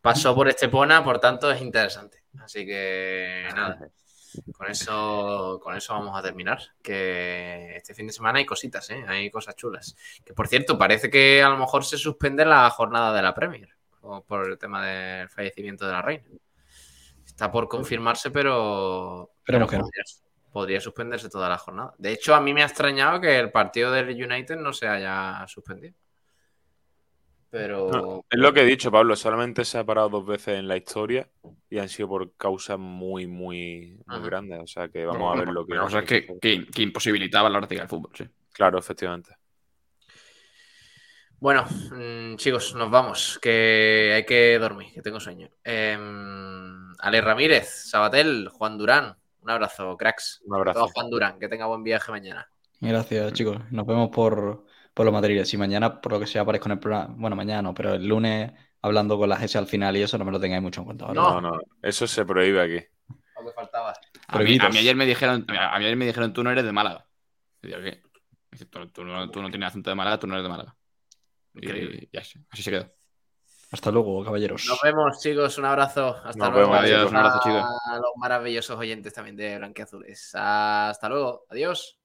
Pasó por Estepona, por tanto es interesante. Así que nada, [laughs] con eso, con eso vamos a terminar. Que este fin de semana hay cositas, ¿eh? hay cosas chulas. Que por cierto, parece que a lo mejor se suspende la jornada de la Premier o por el tema del fallecimiento de la reina. Está por confirmarse, pero, pero no. podría, podría suspenderse toda la jornada. De hecho, a mí me ha extrañado que el partido del United no se haya suspendido. Pero No, es lo que he dicho, Pablo. Solamente se ha parado dos veces en la historia y han sido por causas muy, muy, muy Ajá. grandes. O sea que vamos a ver lo que. La cosa es que, que, que imposibilitaba la práctica del fútbol, sí. Claro, efectivamente. Bueno, mm, chicos, nos vamos, que hay que dormir, que tengo sueño. Eh, Ale Ramírez, Sabatel, Juan Durán, un abrazo, cracks. Un abrazo. Todo Juan Durán, que tenga buen viaje mañana. Gracias, chicos. Nos vemos por, por los materiales. Si mañana, por lo que sea, aparezco en el programa, bueno, mañana no, pero el lunes hablando con la S al final y eso no me lo tengáis mucho en cuenta. ¿vale? No. No, eso se prohíbe aquí. Lo que faltaba. A mí, a ayer me dijeron, a mí ayer me dijeron, tú no eres de Málaga. Y digo, ¿qué? Dice, Tú, tú no, tú no tienes acento de Málaga, tú no eres de Málaga. Y, y así, así se quedó. Hasta luego, caballeros. Nos vemos, chicos, un abrazo. Hasta Nos luego. vemos, adiós, un abrazo, A chicos. los maravillosos oyentes también de Blanquiazules. Hasta luego, adiós.